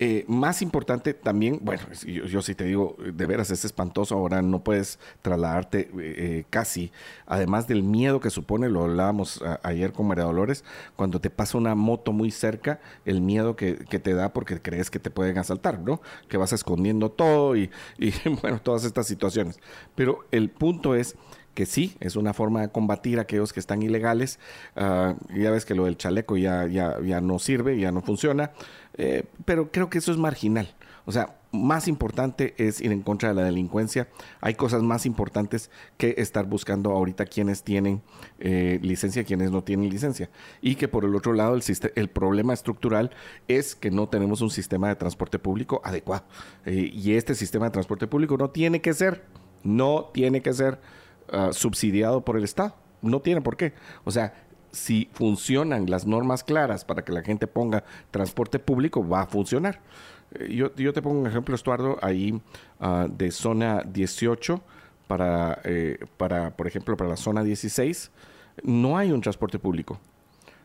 Eh, más importante también, bueno, yo, sí te digo, de veras es espantoso, ahora no puedes trasladarte eh, casi, además del miedo que supone, lo hablábamos ayer con María Dolores, cuando te pasa una moto muy cerca, el miedo que, te da porque crees que te pueden asaltar, ¿no? Que vas escondiendo todo y, y bueno, todas estas situaciones. Pero el punto es que sí, es una forma de combatir a aquellos que están ilegales. Ah, ya ves que lo del chaleco ya, ya, ya no sirve, ya no funciona, eh, pero creo que eso es marginal. O sea, más importante es ir en contra de la delincuencia. Hay cosas más importantes que estar buscando ahorita quienes tienen eh, licencia, quienes no tienen licencia. Y que por el otro lado el, el problema estructural es que no tenemos un sistema de transporte público adecuado. Eh, y este sistema de transporte público no tiene que ser, no tiene que ser Ah, subsidiado por el Estado. No tiene por qué. O sea, si funcionan las normas claras para que la gente ponga transporte público, va a funcionar. Eh, yo, yo, te pongo un ejemplo, Estuardo, ahí ah, de zona 18 para, eh, para, por ejemplo, para la zona 16, no hay un transporte público.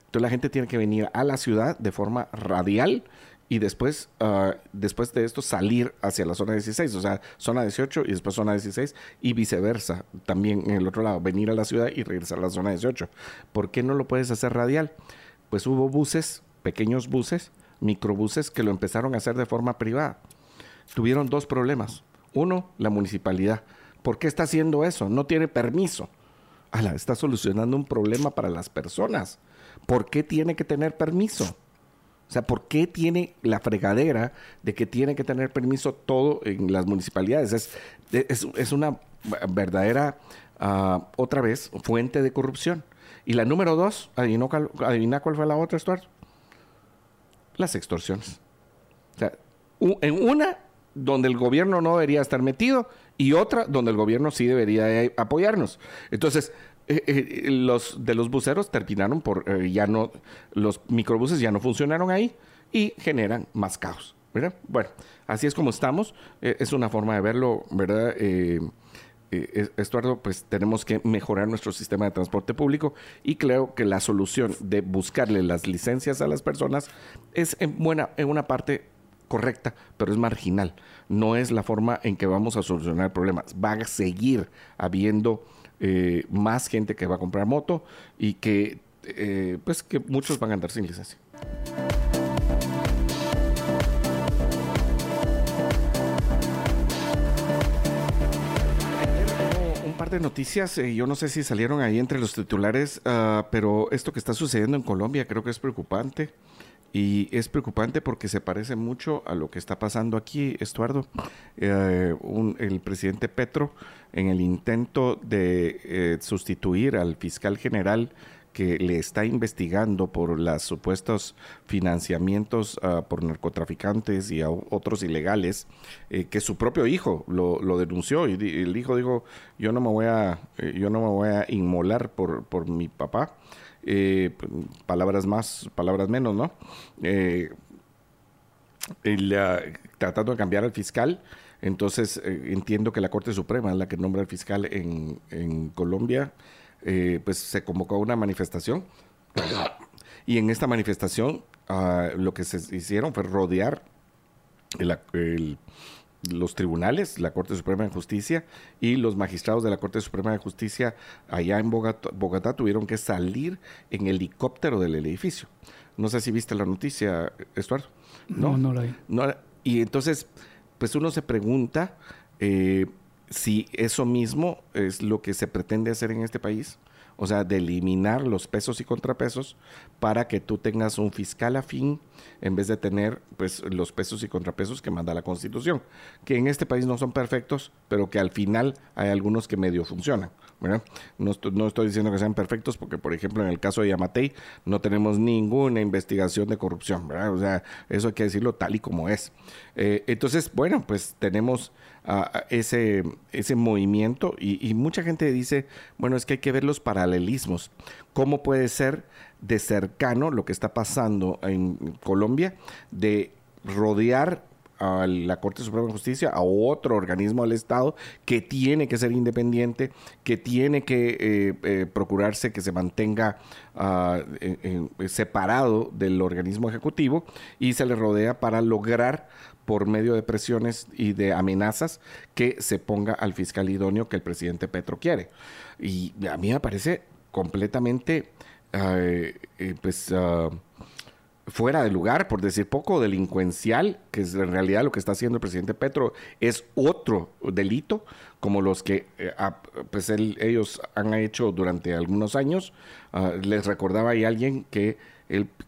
Entonces la gente tiene que venir a la ciudad de forma radial y después, ah, después de esto salir hacia la zona 16, o sea, zona 18 y después zona 16 y viceversa, también en el otro lado, venir a la ciudad y regresar a la zona 18. ¿Por qué no lo puedes hacer radial? Pues hubo buses, pequeños buses, microbuses que lo empezaron a hacer de forma privada. Tuvieron dos problemas. Uno, la municipalidad. ¿Por qué está haciendo eso? No tiene permiso. Ala, está solucionando un problema para las personas. ¿Por qué tiene que tener permiso? O sea, ¿por qué tiene la fregadera de que tiene que tener permiso todo en las municipalidades? Es, es, una verdadera, ah, otra vez, fuente de corrupción. Y la número dos, adivina cuál fue la otra, Stuart. Las extorsiones. O sea, en una donde el gobierno no debería estar metido y otra donde el gobierno sí debería apoyarnos. Entonces, eh, eh, los de los buceros terminaron por eh, ya no, los microbuses ya no funcionaron ahí y generan más caos. Bueno, así es como estamos. es una forma de verlo, ¿verdad? Estuardo, pues tenemos que mejorar nuestro sistema de transporte público y creo que la solución de buscarle las licencias a las personas es en, buena, en una parte correcta, pero es marginal. No es la forma en que vamos a solucionar el problema. Va a seguir habiendo eh, más gente que va a comprar moto y que eh, pues que muchos van a andar sin licencia. Un par de noticias, eh, yo no sé si salieron ahí entre los titulares, ah, pero esto que está sucediendo en Colombia creo que es preocupante. Y es preocupante porque se parece mucho a lo que está pasando aquí, Estuardo. el presidente Petro en el intento de eh, sustituir al fiscal general que le está investigando por los supuestos financiamientos ah, por narcotraficantes y a otros ilegales, eh, que su propio hijo lo, denunció y el hijo dijo, yo no me voy a, eh, yo no me voy a inmolar por, por mi papá. Palabras más, palabras menos, ¿no? tratando de cambiar al fiscal entonces, eh, entiendo que la Corte Suprema es la que nombra al fiscal en, Colombia. Eh, pues se convocó a una manifestación. y en esta manifestación ah, lo que se hicieron fue rodear los tribunales, la Corte Suprema de Justicia y los magistrados de la Corte Suprema de Justicia allá en Bogotá, tuvieron que salir en helicóptero del edificio. No sé si viste la noticia, Estuardo. No, no, la vi. y entonces pues uno se pregunta eh, si eso mismo es lo que se pretende hacer en este país o sea, de eliminar los pesos y contrapesos para que tú tengas un fiscal afín en vez de tener pues los pesos y contrapesos que manda la Constitución, que en este país no son perfectos, pero que al final hay algunos que medio funcionan. No, estoy, diciendo que sean perfectos porque, por ejemplo, en el caso de Yamatei no tenemos ninguna investigación de corrupción, ¿verdad? O sea, eso hay que decirlo tal y como es. Eh, entonces, bueno, pues tenemos ese, ese movimiento y, mucha gente dice, bueno, es que hay que ver los paralelismos. ¿Cómo puede ser de cercano lo que está pasando en Colombia de rodear a la Corte Suprema de Justicia, a otro organismo del Estado que tiene que ser independiente, que tiene que eh, eh, procurarse que se mantenga ah, separado del organismo ejecutivo y se le rodea para lograr por medio de presiones y de amenazas que se ponga al fiscal idóneo que el presidente Petro quiere. Y a mí me parece completamente, eh, pues, ah, fuera de lugar, por decir poco, delincuencial, que es en realidad lo que está haciendo el presidente Petro, es otro delito, como los que eh, pues ellos han hecho durante algunos años. Ah, les recordaba ahí alguien que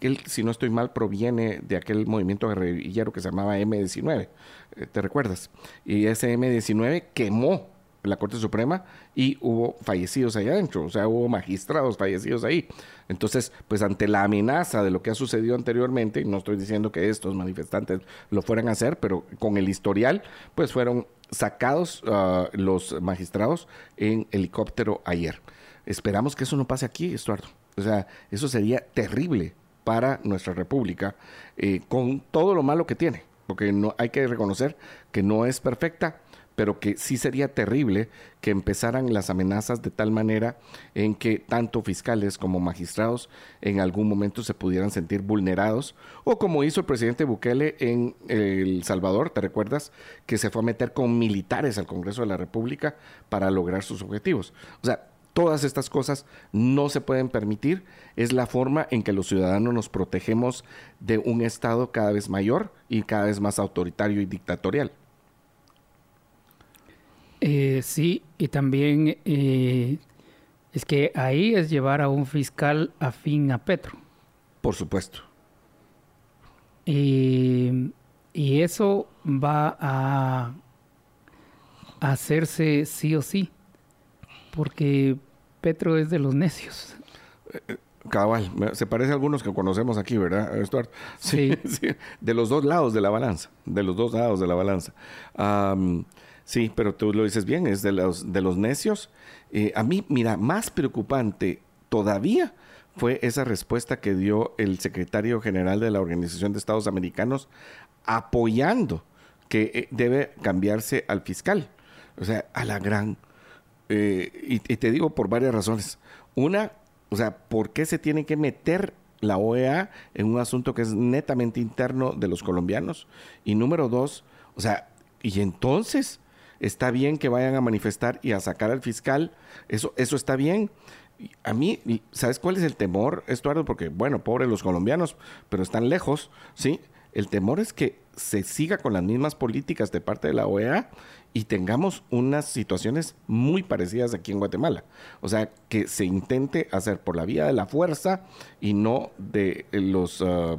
él, si no estoy mal, proviene de aquel movimiento guerrillero que se llamaba M19, eh, ¿te recuerdas? Y ese M19 quemó la Corte Suprema y hubo fallecidos ahí adentro, o sea, hubo magistrados fallecidos ahí. Entonces, pues ante la amenaza de lo que ha sucedido anteriormente, no estoy diciendo que estos manifestantes lo fueran a hacer, pero con el historial, pues fueron sacados ah, los magistrados en helicóptero ayer. Esperamos que eso no pase aquí, Estuardo. O sea, eso sería terrible para nuestra república, eh, con todo lo malo que tiene, porque no hay que reconocer que no es perfecta, pero que sí sería terrible que empezaran las amenazas de tal manera en que tanto fiscales como magistrados en algún momento se pudieran sentir vulnerados, o como hizo el presidente Bukele en El Salvador, ¿te recuerdas? Que se fue a meter con militares al Congreso de la República para lograr sus objetivos. O sea, todas estas cosas no se pueden permitir. Es la forma en que los ciudadanos nos protegemos de un Estado cada vez mayor y cada vez más autoritario y dictatorial. Eh, sí, y también eh, es que ahí es llevar a un fiscal afín a Petro. Por supuesto. y eso va a hacerse sí o sí, porque Petro es de los necios. Eh, cabal, se parece a algunos que conocemos aquí, ¿verdad, Stuart? Sí. De los dos lados de la balanza, de los dos lados de la balanza. Sí, pero tú lo dices bien, es de los, de los necios. Eh, a mí, mira, más preocupante todavía fue esa respuesta que dio el secretario general de la Organización de Estados Americanos apoyando que eh, debe cambiarse al fiscal. O sea, a la gran... Eh, y, te digo por varias razones. Una, o sea, ¿por qué se tiene que meter la OEA en un asunto que es netamente interno de los colombianos? Y número dos, o sea, y entonces, está bien que vayan a manifestar y a sacar al fiscal, eso, eso está bien. A mí, ¿sabes cuál es el temor, Estuardo? Porque, bueno, pobres los colombianos, pero están lejos, ¿sí? El temor es que se siga con las mismas políticas de parte de la OEA y tengamos unas situaciones muy parecidas aquí en Guatemala. O sea, que se intente hacer por la vía de la fuerza y no de los... Ah,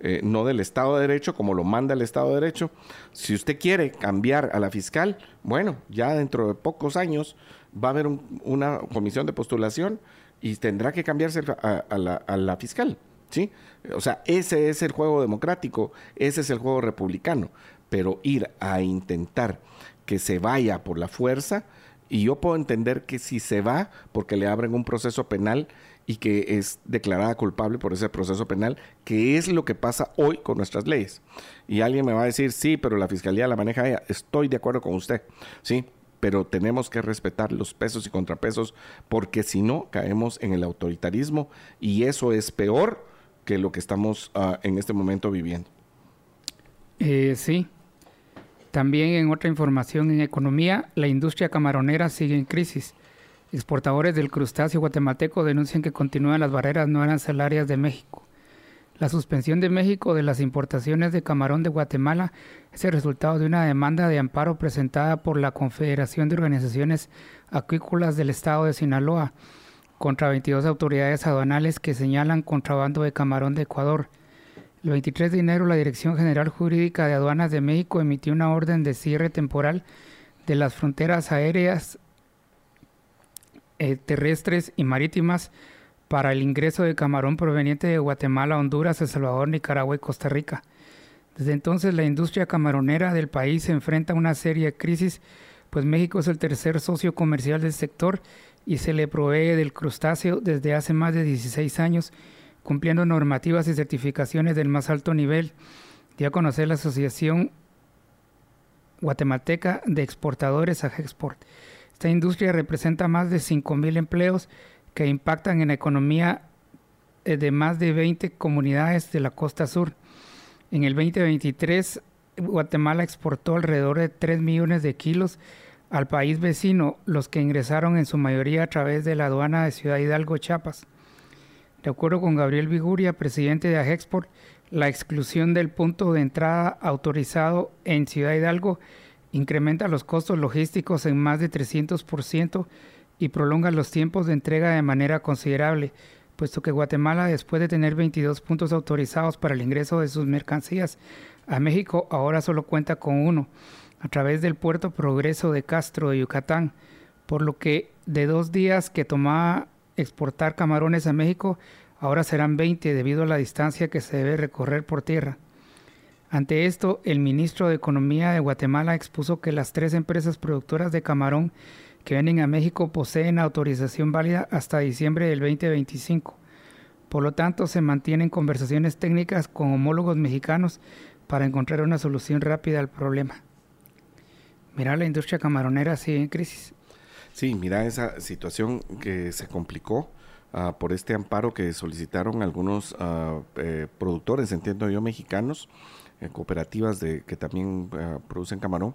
eh, no del Estado de Derecho como lo manda el Estado de Derecho. Si usted quiere cambiar a la fiscal, bueno, ya dentro de pocos años va a haber una comisión de postulación y tendrá que cambiarse a, la, a la fiscal. ¿sí? O sea, ese es el juego democrático, ese es el juego republicano, pero ir a intentar que se vaya por la fuerza, y yo puedo entender que si se va porque le abren un proceso penal y que es declarada culpable por ese proceso penal, que es lo que pasa hoy con nuestras leyes. Y alguien me va a decir, sí, pero la fiscalía la maneja ella. Estoy de acuerdo con usted, sí, pero tenemos que respetar los pesos y contrapesos porque si no caemos en el autoritarismo y eso es peor que lo que estamos ah, en este momento viviendo. Eh, sí. También en otra información en economía, la industria camaronera sigue en crisis. Exportadores del crustáceo guatemalteco denuncian que continúan las barreras no arancelarias de México. La suspensión de México de las importaciones de camarón de Guatemala es el resultado de una demanda de amparo presentada por la Confederación de Organizaciones Acuícolas del Estado de Sinaloa contra 22 autoridades aduanales que señalan contrabando de camarón de Ecuador. El 23 de enero, la Dirección General Jurídica de Aduanas de México emitió una orden de cierre temporal de las fronteras aéreas, eh, terrestres y marítimas para el ingreso de camarón proveniente de Guatemala, Honduras, El Salvador, Nicaragua y Costa Rica. Desde entonces, la industria camaronera del país se enfrenta a una serie de crisis, pues México es el tercer socio comercial del sector y se le provee del crustáceo desde hace más de 16 años, cumpliendo normativas y certificaciones del más alto nivel. Dio a conocer la Asociación guatemalteca de exportadores a Export. Esta industria representa más de 5.000 empleos que impactan en la economía eh, de más de 20 comunidades de la costa sur. En el 2023, Guatemala exportó alrededor de 3 millones de kilos al país vecino, los que ingresaron en su mayoría a través de la aduana de Ciudad Hidalgo, Chiapas. De acuerdo con Gabriel Viguria, presidente de Agexport, la exclusión del punto de entrada autorizado en Ciudad Hidalgo incrementa los costos logísticos en más de 300% y prolonga los tiempos de entrega de manera considerable, puesto que Guatemala, después de tener 22 puntos autorizados para el ingreso de sus mercancías a México, ahora solo cuenta con uno, a través del puerto Progreso de Castro de Yucatán, por lo que de dos días que tomaba exportar camarones a México, ahora serán 20 debido a la distancia que se debe recorrer por tierra. Ante esto, el ministro de Economía de Guatemala expuso que las tres empresas productoras de camarón que vienen a México poseen autorización válida hasta diciembre del 2025. Por lo tanto, se mantienen conversaciones técnicas con homólogos mexicanos para encontrar una solución rápida al problema. Mira, la industria camaronera sigue en crisis. Sí, mira esa situación que se complicó uh, por este amparo que solicitaron algunos uh, eh, productores, entiendo yo, mexicanos, eh, cooperativas de, que también uh, producen camarón.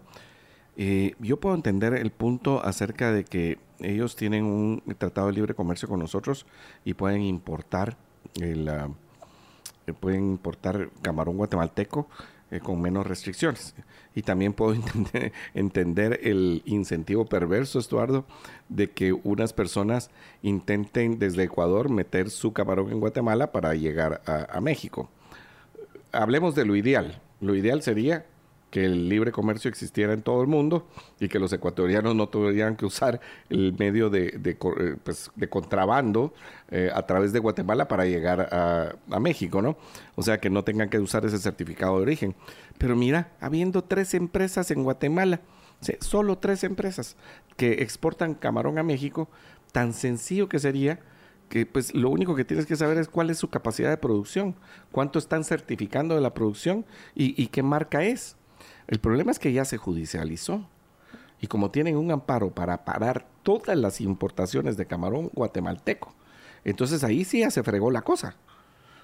Eh, yo puedo entender el punto acerca de que ellos tienen un tratado de libre comercio con nosotros y pueden importar el, ah, eh, pueden importar camarón guatemalteco eh, con menos restricciones. Y también puedo entender, el incentivo perverso, Estuardo, de que unas personas intenten desde Ecuador meter su camarón en Guatemala para llegar a México. Hablemos de lo ideal. Lo ideal sería que el libre comercio existiera en todo el mundo y que los ecuatorianos no tuvieran que usar el medio de, de, eh, pues, de contrabando eh, a través de Guatemala para llegar a, a, México, ¿no? O sea, que no tengan que usar ese certificado de origen. Pero mira, habiendo tres empresas en Guatemala, solo tres empresas que exportan camarón a México, tan sencillo que sería que pues lo único que tienes que saber es cuál es su capacidad de producción, cuánto están certificando de la producción y, y qué marca es. El problema es que ya se judicializó. Y como tienen un amparo para parar todas las importaciones de camarón guatemalteco, entonces ahí sí ya se fregó la cosa.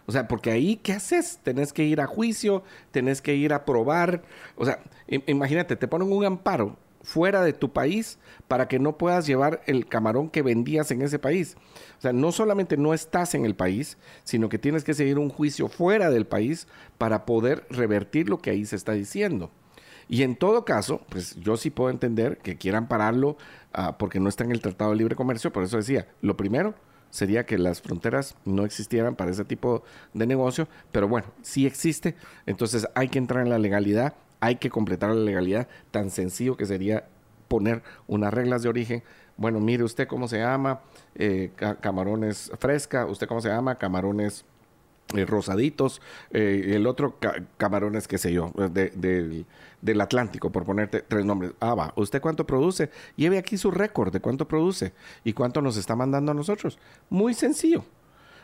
O sea, porque ahí, ¿qué haces? Tenés que ir a juicio, tenés que ir a probar. O sea, imagínate, te ponen un amparo fuera de tu país para que no puedas llevar el camarón que vendías en ese país. O sea, no solamente no estás en el país, sino que tienes que seguir un juicio fuera del país para poder revertir lo que ahí se está diciendo. Y en todo caso, pues yo sí puedo entender que quieran pararlo uh, porque no está en el Tratado de Libre Comercio. Por eso decía, lo primero sería que las fronteras no existieran para ese tipo de negocio. Pero bueno, sí existe. Entonces hay que entrar en la legalidad, hay que completar la legalidad. Tan sencillo que sería poner unas reglas de origen. Bueno, mire usted cómo se llama, eh, camarones fresca, usted cómo se llama, camarones eh, rosaditos, eh, el otro camarones, qué sé yo, de, del Atlántico, por ponerte tres nombres. Ah, va, ¿usted cuánto produce? Lleve aquí su récord de cuánto produce y cuánto nos está mandando a nosotros. Muy sencillo.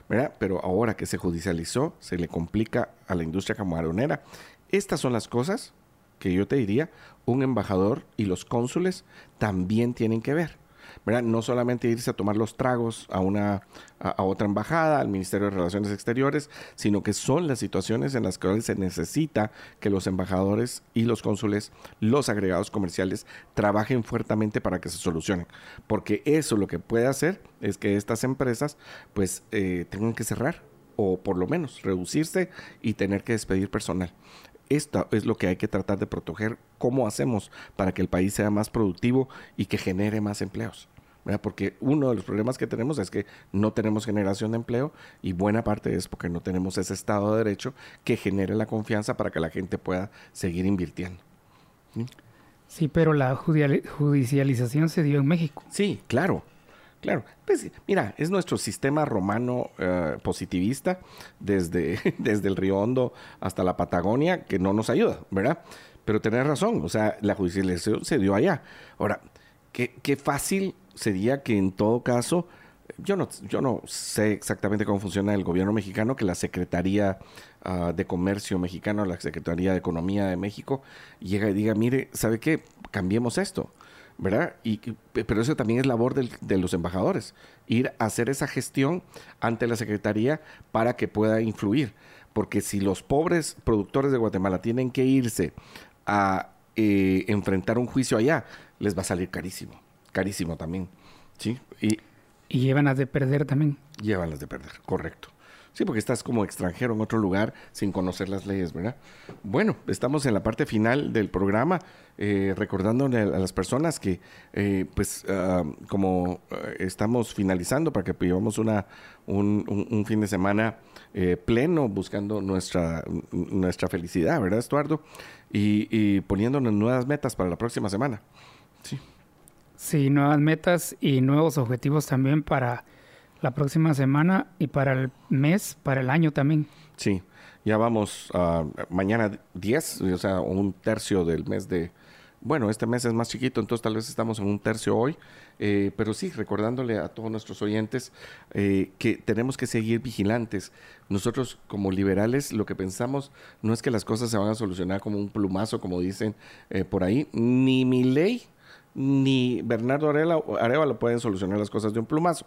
¿verdad? Pero ahora que se judicializó, se le complica a la industria camaronera. Estas son las cosas que yo te diría, un embajador y los cónsules también tienen que ver. No solamente irse a tomar los tragos a, una, a, otra embajada, al Ministerio de Relaciones Exteriores, sino que son las situaciones en las que se necesita que los embajadores y los cónsules, los agregados comerciales, trabajen fuertemente para que se solucionen. Porque eso lo que puede hacer es que estas empresas pues eh, tengan que cerrar o por lo menos reducirse y tener que despedir personal. Esto es lo que hay que tratar de proteger. ¿Cómo hacemos para que el país sea más productivo y que genere más empleos? Porque uno de los problemas que tenemos es que no tenemos generación de empleo y buena parte es porque no tenemos ese Estado de Derecho que genere la confianza para que la gente pueda seguir invirtiendo. Sí, pero la judicialización se dio en México. Sí, claro. Claro, pues mira, es nuestro sistema romano uh, positivista desde, desde el Río Hondo hasta la Patagonia que no nos ayuda, ¿verdad? Pero tenés razón, o sea, la judicialización se dio allá. Ahora, qué, qué fácil sería que en todo caso yo no, yo no sé exactamente cómo funciona el gobierno mexicano, que la Secretaría ah, de Comercio mexicano, la Secretaría de Economía de México, llega y diga, mire, ¿sabe qué? Cambiemos esto, ¿verdad? Y, pero eso también es labor de los embajadores, ir a hacer esa gestión ante la Secretaría para que pueda influir. Porque si los pobres productores de Guatemala tienen que irse a eh, enfrentar un juicio allá, les va a salir carísimo, carísimo también. ¿sí? Y, y llevan las de perder también. Llevan las de perder, correcto. Sí, porque estás como extranjero en otro lugar sin conocer las leyes, ¿verdad? Bueno, estamos en la parte final del programa, eh, recordándole a las personas que, eh, pues, ah, como eh, estamos finalizando para que llevamos una, un, fin de semana pleno buscando nuestra, nuestra felicidad, ¿verdad, Estuardo? Y, y poniéndonos nuevas metas para la próxima semana. Sí. Sí, nuevas metas y nuevos objetivos también para la próxima semana y para el mes, para el año también. Sí, ya vamos mañana 10, o sea, un tercio del mes de... Bueno, este mes es más chiquito, entonces tal vez estamos en un tercio hoy, eh, pero sí, recordándole a todos nuestros oyentes eh, que tenemos que seguir vigilantes. Nosotros como liberales lo que pensamos no es que las cosas se van a solucionar como un plumazo, como dicen eh, por ahí, ni mi ley ni Bernardo Arevalo pueden solucionar las cosas de un plumazo,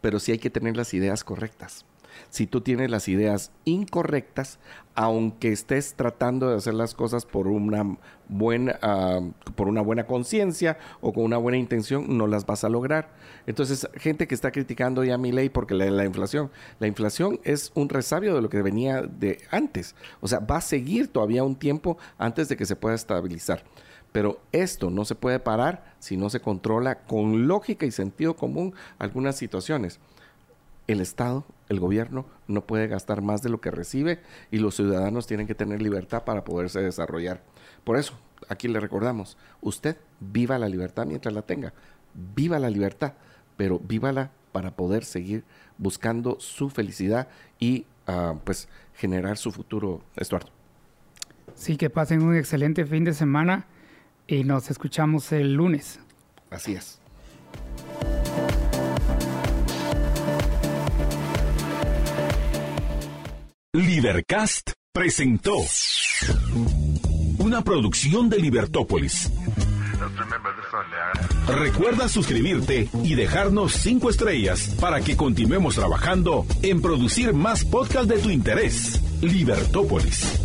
pero sí hay que tener las ideas correctas. Si tú tienes las ideas incorrectas, aunque estés tratando de hacer las cosas por una buena, ah, por una buena conciencia o con una buena intención, no las vas a lograr. Entonces, gente que está criticando ya mi ley porque la, la inflación, la inflación es un resabio de lo que venía de antes. O sea, va a seguir todavía un tiempo antes de que se pueda estabilizar. Pero esto no se puede parar si no se controla con lógica y sentido común algunas situaciones. El Estado, el gobierno, no puede gastar más de lo que recibe y los ciudadanos tienen que tener libertad para poderse desarrollar. Por eso, aquí le recordamos, usted viva la libertad mientras la tenga. Viva la libertad, pero vívala para poder seguir buscando su felicidad y ah, pues generar su futuro, Estuardo. Sí, que pasen un excelente fin de semana y nos escuchamos el lunes. Así es. Libercast presentó una producción de Libertópolis. Recuerda suscribirte y dejarnos cinco estrellas para que continuemos trabajando en producir más podcasts de tu interés. Libertópolis.